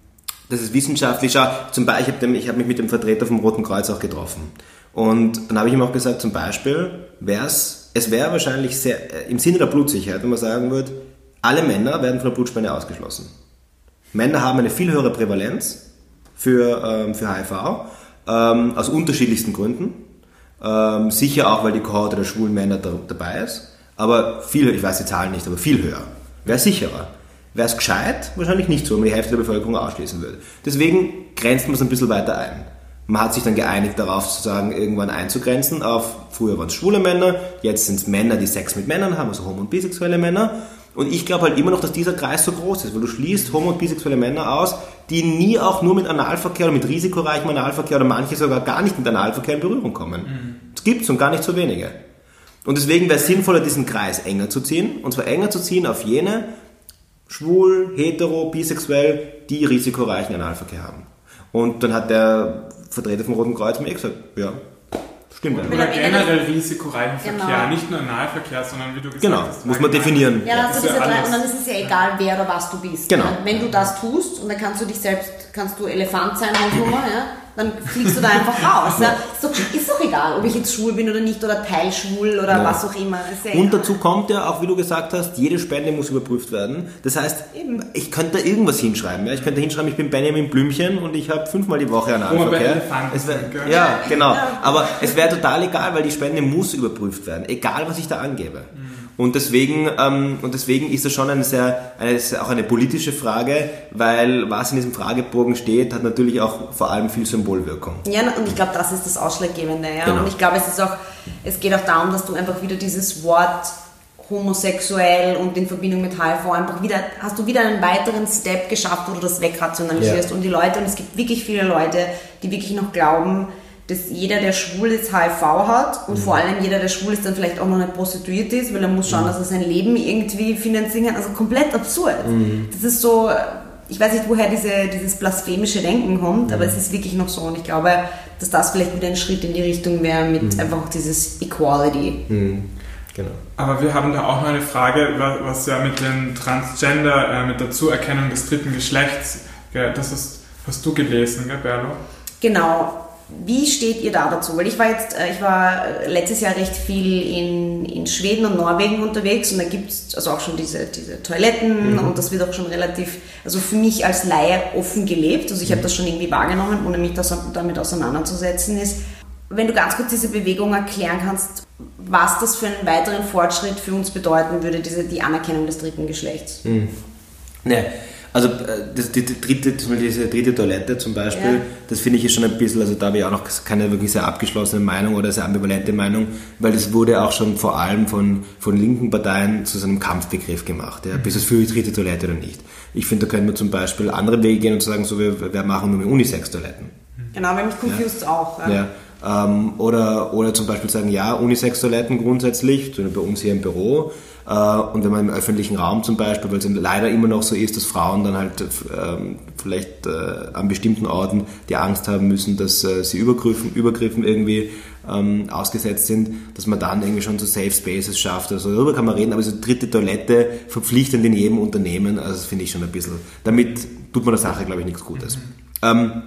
das ist wissenschaftlich. Schau, zum Beispiel, ich habe hab mich mit dem Vertreter vom Roten Kreuz auch getroffen. Und dann habe ich ihm auch gesagt, zum Beispiel, wär's, es wäre wahrscheinlich sehr, äh, im Sinne der Blutsicherheit, wenn man sagen würde, alle Männer werden von der Blutspende ausgeschlossen. Männer haben eine viel höhere Prävalenz für, ähm, für HIV, ähm, aus unterschiedlichsten Gründen. Ähm, sicher auch, weil die Kohorte der schwulen Männer da, dabei ist. Aber viel, ich weiß die Zahlen nicht, aber viel höher. Wäre sicherer. Wäre es gescheit? Wahrscheinlich nicht so, wenn man die Hälfte der Bevölkerung ausschließen würde. Deswegen grenzt man es ein bisschen weiter ein. Man hat sich dann geeinigt darauf, sozusagen irgendwann einzugrenzen auf, früher waren es schwule Männer, jetzt sind es Männer, die Sex mit Männern haben, also homo- und bisexuelle Männer. Und ich glaube halt immer noch, dass dieser Kreis so groß ist, weil du schließt homo- und bisexuelle Männer aus, die nie auch nur mit Analverkehr oder mit risikoreichem Analverkehr oder manche sogar gar nicht mit Analverkehr in Berührung kommen. Es gibt's und gar nicht so wenige. Und deswegen wäre es sinnvoller, diesen Kreis enger zu ziehen, und zwar enger zu ziehen auf jene schwul, hetero, bisexuell, die risikoreichen Analverkehr haben. Und dann hat der Vertreter vom Roten Kreuz mir eh gesagt, ja, stimmt. Oder Ende generell risikoreichen Genau. Verkehr, nicht nur Analverkehr, sondern wie du gesagt Genau, hast. muss man definieren. Ja, Ist diese ja drei, und dann ist es ja egal, wer oder was du bist. Genau. Ja? Wenn du das tust und dann kannst du dich selbst, kannst du Elefant sein, Hausnummer, ja? Dann fliegst du da einfach raus. Ja? Ist, doch, ist doch egal, ob ich jetzt schwul bin oder nicht oder teilschwul oder Ja. was auch immer. Ja Und egal. dazu kommt ja, auch wie du gesagt hast, jede Spende muss überprüft werden. Das heißt, ich könnte da irgendwas hinschreiben. Ja? Ich könnte hinschreiben, ich bin Benjamin Blümchen und ich habe fünfmal die Woche sind, gell? ja, genau. Aber es wäre total egal, weil die Spende muss überprüft werden, egal was ich da angebe. Und deswegen, ähm, und deswegen ist das schon eine sehr, eine, auch eine politische Frage, weil was in diesem Fragebogen steht, hat natürlich auch vor allem viel Symbolwirkung. Ja, und ich glaube, das ist das Ausschlaggebende. Ja? Genau. Und ich glaube, es ist auch, es geht auch darum, dass du einfach wieder dieses Wort homosexuell und in Verbindung mit HIV einfach wieder, hast du wieder einen weiteren Step geschafft, wo du das wegrationalisierst. Ja. Und die Leute, und es gibt wirklich viele Leute, die wirklich noch glauben, dass jeder, der schwul ist, HIV hat und vor allem jeder, der schwul ist, dann vielleicht auch noch nicht prostituiert ist, weil er muss schauen, dass er sein Leben irgendwie finanzieren kann. Also komplett absurd. Das ist so, ich weiß nicht, woher diese, dieses blasphemische Denken kommt, aber es ist wirklich noch so. Und ich glaube, dass das vielleicht wieder ein Schritt in die Richtung wäre mit einfach auch dieses Equality. Genau. Aber wir haben da auch noch eine Frage, wa- was ja mit den Transgender, äh, mit der Zuerkennung des dritten Geschlechts, das hast, hast du gelesen, gell, Berlo? Genau. Wie steht ihr da dazu? Weil ich war jetzt, äh, ich war äh, letztes Jahr recht viel in, in Schweden und Norwegen unterwegs und da gibt es also auch schon diese, diese Toiletten und das wird auch schon relativ, also für mich als Laie offen gelebt. Also ich habe das schon irgendwie wahrgenommen, ohne mich das, damit auseinanderzusetzen ist. Wenn du ganz kurz diese Bewegung erklären kannst, was das für einen weiteren Fortschritt für uns bedeuten würde, diese, die Anerkennung des dritten Geschlechts. Ne, also äh, das, die, die dritte, diese dritte Toilette zum Beispiel, Ja. das finde ich ist schon ein bisschen, also da habe ich auch noch keine wirklich sehr abgeschlossene Meinung oder sehr ambivalente Meinung, weil das wurde auch schon vor allem von, von linken Parteien zu so einem Kampfbegriff gemacht. Ja, Bist du für die dritte Toilette oder nicht? Ich finde, da könnte man zum Beispiel andere Wege gehen und sagen, so wir, wir machen nur mehr Unisex-Toiletten. Genau, weil mich confused auch. Ja. Ähm, oder, oder zum Beispiel sagen, ja, Unisex-Toiletten grundsätzlich, bei uns hier im Büro. Äh, und wenn man im öffentlichen Raum zum Beispiel, weil es leider immer noch so ist, dass Frauen dann halt ähm, vielleicht äh, an bestimmten Orten die Angst haben müssen, dass äh, sie Übergriffen, Übergriffen irgendwie ähm, ausgesetzt sind, dass man dann irgendwie schon so Safe Spaces schafft. Also darüber kann man reden, aber so dritte Toilette verpflichtend in jedem Unternehmen, also das finde ich schon ein bisschen, damit tut man der Sache, glaube ich, nichts Gutes. Mhm. Ähm,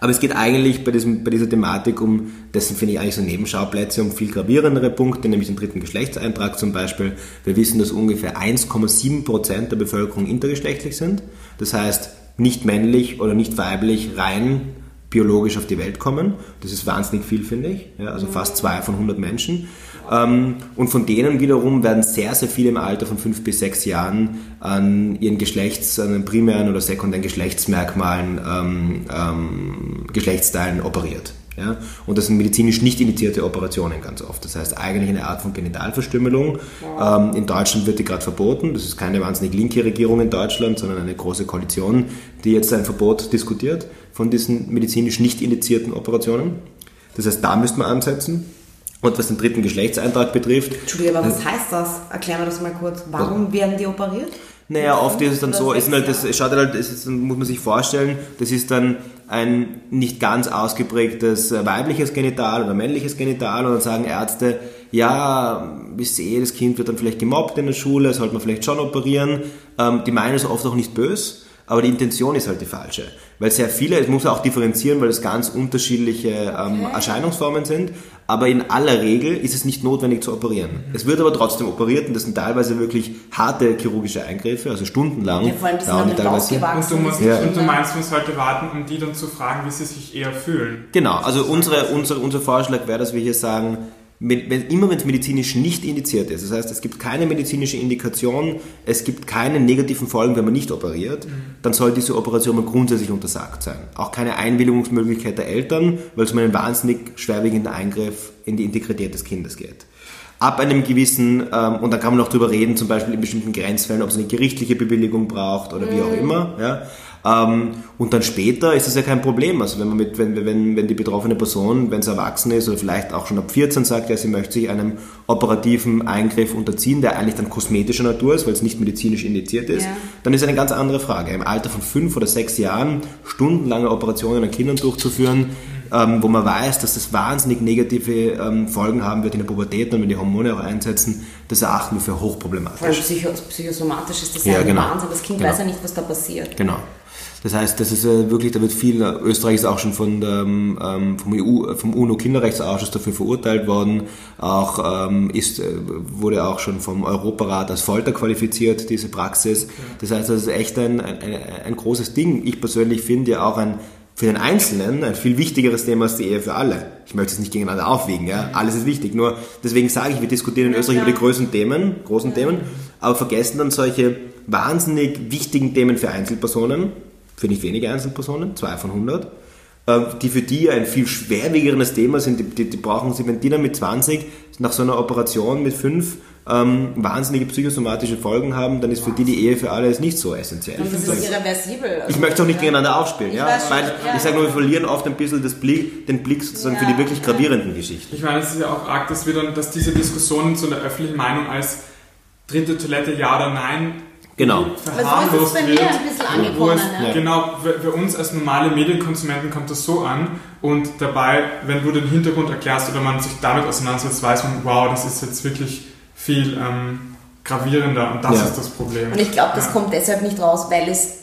aber es geht eigentlich bei, diesem, bei dieser Thematik um, dessen finde ich eigentlich so Nebenschauplätze, um viel gravierendere Punkte, nämlich den dritten Geschlechtseintrag zum Beispiel. Wir wissen, dass ungefähr 1,7 Prozent der Bevölkerung intergeschlechtlich sind. Das heißt, nicht männlich oder nicht weiblich rein biologisch auf die Welt kommen. Das ist wahnsinnig viel, finde ich. Ja, also fast zwei von 100 Menschen. Ähm, und von denen wiederum werden sehr, sehr viele im Alter von fünf bis sechs Jahren an ihren Geschlechts-, an den primären oder sekundären Geschlechtsmerkmalen, ähm, ähm, Geschlechtsteilen operiert. Ja? Und das sind medizinisch nicht indizierte Operationen ganz oft. Das heißt eigentlich eine Art von Genitalverstümmelung. Ähm, in Deutschland wird die gerade verboten. Das ist keine wahnsinnig linke Regierung in Deutschland, sondern eine große Koalition, die jetzt ein Verbot diskutiert von diesen medizinisch nicht indizierten Operationen. Das heißt, da müsste man ansetzen. Und was den dritten Geschlechtseintrag betrifft. Entschuldigung, aber was heißt das? Erklären wir das mal kurz. Warum werden die operiert? Naja, oft ist es dann so, ist halt, das schaut halt, das ist, muss man sich vorstellen, das ist dann ein nicht ganz ausgeprägtes weibliches Genital oder männliches Genital und dann sagen Ärzte, ja, ich sehe, das Kind wird dann vielleicht gemobbt in der Schule, sollte man vielleicht schon operieren. Ähm, die meinen es oft auch nicht böse, aber die Intention ist halt die falsche. Weil sehr viele, es muss auch differenzieren, weil es ganz unterschiedliche ähm. Erscheinungsformen sind, aber in aller Regel ist es nicht notwendig zu operieren. Mhm. Es wird aber trotzdem operiert und das sind teilweise wirklich harte chirurgische Eingriffe, also stundenlang ja, vor allem, dauern die teilweise. Und du, musst, ja. und du meinst, man sollte warten, um die dann zu fragen, wie sie sich eher fühlen. Genau, also unsere, unser, unser Vorschlag wäre, dass wir hier sagen, wenn, immer wenn es medizinisch nicht indiziert ist, das heißt, es gibt keine medizinische Indikation, es gibt keine negativen Folgen, wenn man nicht operiert, mhm. dann soll diese Operation mal grundsätzlich untersagt sein. Auch keine Einwilligungsmöglichkeit der Eltern, weil es um einen wahnsinnig schwerwiegenden Eingriff in die Integrität des Kindes geht. Ab einem gewissen, ähm, und dann kann man auch darüber reden, zum Beispiel in bestimmten Grenzfällen, ob es eine gerichtliche Bewilligung braucht oder wie auch mhm. immer. Ja. Ähm, und dann später ist es ja kein Problem. Also wenn man mit, wenn, wenn, wenn die betroffene Person, wenn sie erwachsen ist oder vielleicht auch schon ab 14 sagt, ja, sie möchte sich einem operativen Eingriff unterziehen, der eigentlich dann kosmetischer Natur ist, weil es nicht medizinisch indiziert ist, ja. dann ist eine ganz andere Frage. Im Alter von fünf oder sechs Jahren stundenlange Operationen an Kindern durchzuführen, ähm, wo man weiß, dass das wahnsinnig negative ähm, Folgen haben wird in der Pubertät und wenn die Hormone auch einsetzen, das erachten wir für hochproblematisch. Vor allem psychosomatisch ist das ja, ja genau. Wahnsinn. Das Kind genau. weiß ja nicht, was da passiert. Genau. Das heißt, das ist äh, wirklich, da wird viel, Österreich ist auch schon von der, ähm, vom, EU, vom UNO-Kinderrechtsausschuss dafür verurteilt worden, auch ähm, ist, äh, wurde auch schon vom Europarat als Folter qualifiziert, diese Praxis. Das heißt, das ist echt ein, ein, ein großes Ding. Ich persönlich finde ja auch ein, für den Einzelnen ein viel wichtigeres Thema als die Ehe für alle. Ich möchte es nicht gegeneinander aufwiegen, ja. Alles ist wichtig. Nur deswegen sage ich, wir diskutieren in Österreich über die größten Themen, großen Themen, aber vergessen dann solche wahnsinnig wichtigen Themen für Einzelpersonen, für nicht wenige Einzelpersonen, zwei von 100, äh, die für die ein viel schwerwiegenderes Thema sind. Die, die, die brauchen sie, wenn die dann mit 20 nach so einer Operation mit 5 ähm, wahnsinnige psychosomatische Folgen haben, dann ist für die die Ehe für alle nicht so essentiell. Und das ist irreversibel. Also ich möchte auch nicht gegeneinander aufspielen. Ich, ja? Weil, ja. ich sage nur, wir verlieren oft ein bisschen das Blick, den Blick sozusagen ja. für die wirklich gravierenden Geschichten. Ich meine, es ist ja auch arg, dass wir dann, dass diese Diskussionen zu der öffentlichen Meinung als dritte Toilette ja oder nein Genau. Verharmlost wird. Mir ein bisschen angekommen, ja. Genau, für, für, uns als normale Medienkonsumenten kommt das so an und dabei, wenn du den Hintergrund erklärst oder man sich damit auseinandersetzt, weiß man, wow, das ist jetzt wirklich viel ähm, gravierender und das ja. ist das Problem. Und ich glaube, das ja. kommt deshalb nicht raus, weil es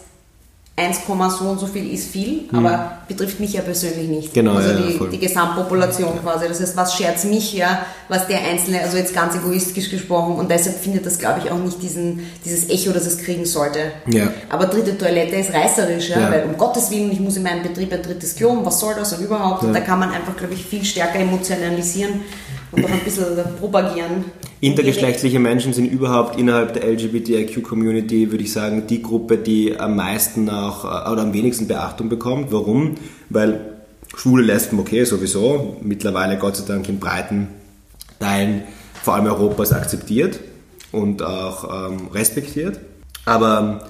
1, so und so viel ist viel, mhm. aber betrifft mich ja persönlich nicht. Genau, also ja, die, die, Gesamtpopulation quasi. Das heißt, was schert mich ja, was der Einzelne, also jetzt ganz egoistisch gesprochen und deshalb findet das, glaube ich, auch nicht diesen, dieses Echo, das es kriegen sollte. Ja. Aber dritte Toilette ist reißerisch, ja, weil um Gottes Willen, ich muss in meinem Betrieb ein drittes Klo, was soll das und überhaupt. Da kann man einfach, glaube ich, viel stärker emotionalisieren und auch ein bisschen propagieren. Intergeschlechtliche Menschen sind überhaupt innerhalb der LGBTIQ-Community, würde ich sagen, die Gruppe, die am meisten auch äh, oder am wenigsten Beachtung bekommt. Warum? Weil schwule Lesben, okay, sowieso, mittlerweile Gott sei Dank in breiten Teilen vor allem Europas akzeptiert und auch ähm, respektiert. Aber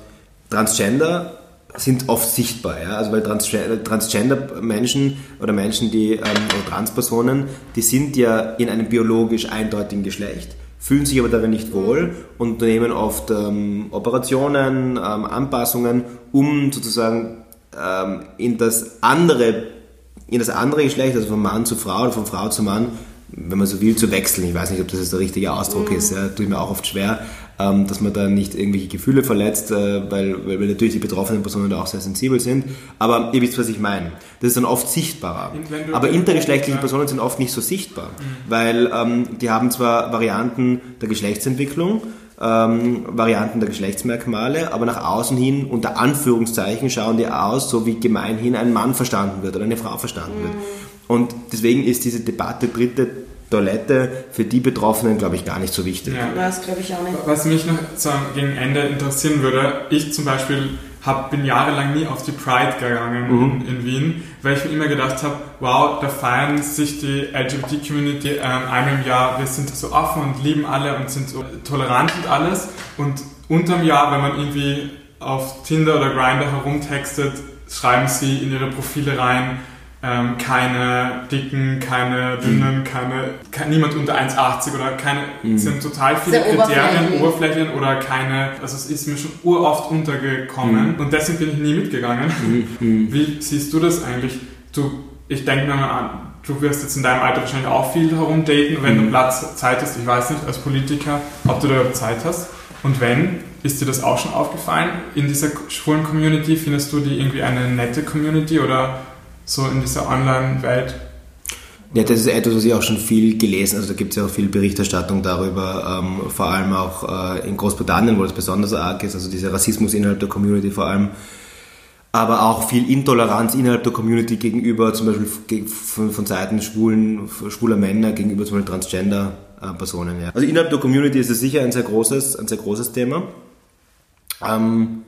Transgender sind oft sichtbar, ja? also weil Transgender-Menschen oder Menschen, die ähm, oder Transpersonen, die sind ja in einem biologisch eindeutigen Geschlecht, fühlen sich aber darin nicht wohl und unternehmen oft ähm, Operationen, ähm, Anpassungen, um sozusagen ähm, in das andere in das andere Geschlecht, also von Mann zu Frau oder von Frau zu Mann, wenn man so will, zu wechseln. Ich weiß nicht, ob das jetzt der richtige Ausdruck mhm. ist, ja, ich mir auch oft schwer, ähm, dass man da nicht irgendwelche Gefühle verletzt, äh, weil, weil, natürlich die betroffenen Personen da auch sehr sensibel sind. Aber ihr wisst, was ich meine. Das ist dann oft sichtbarer. Aber intergeschlechtliche Personen sind oft nicht so sichtbar, mhm. weil ähm, die haben zwar Varianten der Geschlechtsentwicklung, ähm, Varianten der Geschlechtsmerkmale, aber nach außen hin unter Anführungszeichen schauen die aus, so wie gemeinhin ein Mann verstanden wird oder eine Frau verstanden mhm. wird. Und deswegen ist diese Debatte dritte Toilette für die Betroffenen, glaube ich, gar nicht so wichtig. Ja. Das glaube ich auch nicht. Was mich noch so gegen Ende interessieren würde, ich zum Beispiel hab, bin jahrelang nie auf die Pride gegangen mhm. in, in, Wien, weil ich mir immer gedacht habe, wow, da feiern sich die LGBT-Community ähm, einmal im Jahr, wir sind so offen und lieben alle und sind so tolerant und alles. Und unterm Jahr, wenn man irgendwie auf Tinder oder Grindr herumtextet, schreiben sie in ihre Profile rein, ähm, keine dicken, keine dünnen, mhm. keine, kein, niemand unter 1,80 oder keine, mhm. sind total viele Sehr Kriterien, Oberflächen oder keine, also es ist mir schon uroft untergekommen mhm. und deswegen bin ich nie mitgegangen. Mhm. mhm. Wie siehst du das eigentlich? Du, ich denke mir mal an, du wirst jetzt in deinem Alter wahrscheinlich auch viel herumdaten, wenn du mhm. Platz, Zeit hast, ich weiß nicht, als Politiker, ob du da überhaupt Zeit hast. Und wenn, ist dir das auch schon aufgefallen? In dieser schwulen Community, findest du die irgendwie eine nette Community oder so in dieser Online-Welt. Ja, das ist etwas, was ich auch schon viel gelesen, also da gibt es ja auch viel Berichterstattung darüber, ähm, vor allem auch äh, in Großbritannien, wo das besonders arg ist, also dieser Rassismus innerhalb der Community vor allem, aber auch viel Intoleranz innerhalb der Community gegenüber, zum Beispiel von, von Seiten schwulen, schwuler Männer gegenüber zum Beispiel Transgender-Personen. Ja. Also innerhalb der Community ist es sicher ein sehr großes, ein sehr großes Thema. Ähm,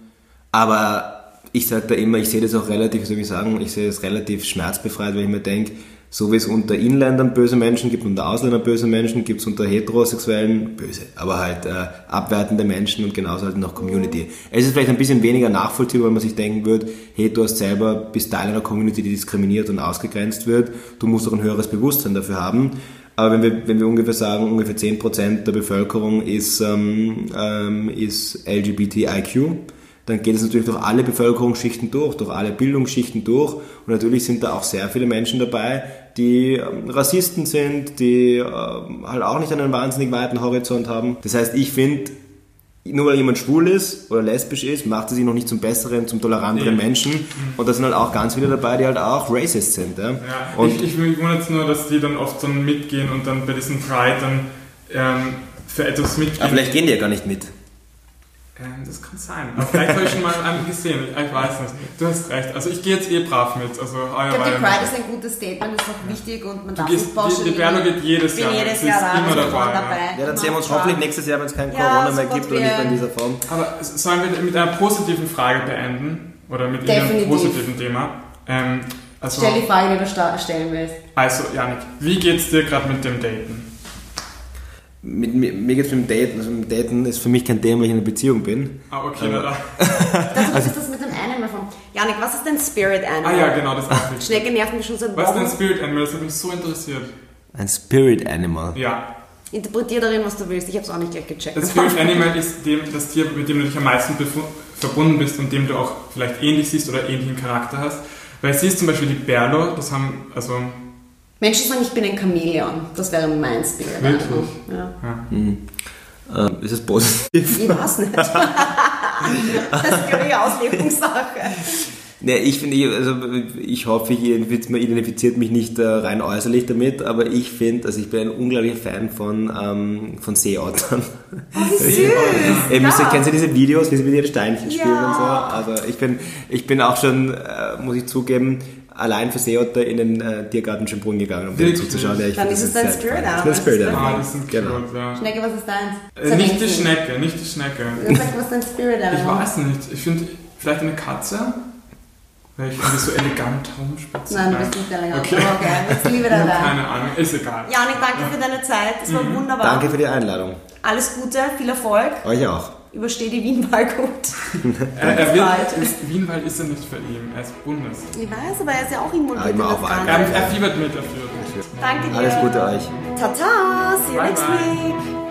aber ich sage da immer, ich sehe das auch relativ, wie soll ich sagen, ich sehe es relativ schmerzbefreit, weil ich mir denke, so wie es unter Inländern böse Menschen gibt, unter Ausländern böse Menschen, gibt es unter Heterosexuellen böse, aber halt äh, abwertende Menschen und genauso halt noch Community. Es ist vielleicht ein bisschen weniger nachvollziehbar, wenn man sich denken würde, hey, du hast selber bist Teil einer Community, die diskriminiert und ausgegrenzt wird, du musst auch ein höheres Bewusstsein dafür haben. Aber wenn wir, wenn wir ungefähr sagen, ungefähr 10% der Bevölkerung ist, ähm, ähm, ist LGBTIQ, dann geht es natürlich durch alle Bevölkerungsschichten durch, durch alle Bildungsschichten durch. Und natürlich sind da auch sehr viele Menschen dabei, die ähm, Rassisten sind, die ähm, halt auch nicht einen wahnsinnig weiten Horizont haben. Das heißt, ich finde, nur weil jemand schwul ist oder lesbisch ist, macht er sich noch nicht zum besseren, zum toleranteren nee. Menschen. Und da sind halt auch ganz viele dabei, die halt auch racist sind. Ja? ja und ich, ich wundere jetzt nur, dass die dann oft dann mitgehen und dann bei diesem Pride dann ähm, für etwas mitgehen. Aber vielleicht gehen die ja gar nicht mit. Ähm, das kann sein. Aber vielleicht habe ich schon mal einen gesehen. Ich weiß nicht. Du hast recht. Also ich gehe jetzt eh brav mit. Also ich glaube, die Pride ist ein gutes Statement, ist auch wichtig und man darf nicht pauschalieren. Die, die Berlo geht jedes Jahr. jedes Jahr da, immer dabei. dabei. Ja, dann sehen wir uns hoffentlich nächstes Jahr, wenn es kein ja, Corona mehr gibt oder nicht in dieser Form. Aber sollen wir mit einer positiven Frage beenden? Oder mit einem positiven Thema? Ähm, also, Stell die Frage, die du stellen willst. Also, Janik, wie geht's dir gerade mit dem Daten? Mit, mir, mir geht es mit dem Daten, also mit dem Daten ist für mich kein Thema, weil ich in einer Beziehung bin. Ah, okay, na da. Das also, ist das mit dem Animal von. Janik, was ist dein Spirit Animal? Ah ja, genau, das auch nicht. Schnecke nervt mich schon seit Wochen. Was ist dein Spirit Animal? Das hat mich so interessiert. Ein Spirit Animal? Ja. Interpretier darin, was du willst. Ich habe es auch nicht gleich gecheckt. Das Spirit Animal ist dem, das Tier, mit dem du dich am meisten verbunden bist und dem du auch vielleicht ähnlich siehst oder ähnlichen Charakter hast. Weil sie ist zum Beispiel die Berlo, das haben, also Menschen sagen, ich bin ein Chamäleon. Das wäre mein Spirit. Wirklich? Ja. ja. Mhm. Ähm, ist es positiv? Ich weiß nicht. das ist, glaube ich, Auslegungssache. Nee, ich finde, also ich hoffe, ich identifiziert mich nicht äh, rein äußerlich damit, aber ich finde, also ich bin ein unglaublicher Fan von, ähm, von Seeottern. Oh, süß! Eben, ja. Kennst du diese Videos, wie sie mit ihren Steinchen spielen ja. und so? Also ich bin, ich bin auch schon, äh, muss ich zugeben, allein für Seeotter in den äh, Tiergarten Schönbrunn gegangen, um dir zuzuschauen. Ja, Dann ist es dein Spirit Animal. Das Spirit Animal. Ah, das genau. Cute, ja. Schnecke, was ist deins? Äh, nicht die Schnecke, nicht die Schnecke. Sag, was ist dein Spirit Animal? Ich weiß nicht. Ich finde vielleicht eine Katze. Weil ich finde so elegant rumspitzen. Nein, du bist nicht elegant. Okay. okay. Jetzt liebe deine Keine Ahnung, ist egal. Janik, danke ja. für deine Zeit. Es war mhm. wunderbar. Danke für die Einladung. Alles Gute, viel Erfolg. Euch auch. Überstehe die Wienwahl gut. Er, er wird, Bald. ist, Wienwahl ist er nicht für ihn, er ist Bundes. Ich weiß, aber er ist ja auch involviert Ah, immer in das auf Wahl. Ganze. Er, er fiebert mit dafür. Danke dir. Alles Gute euch. Tata, see you Bye, next bye. week.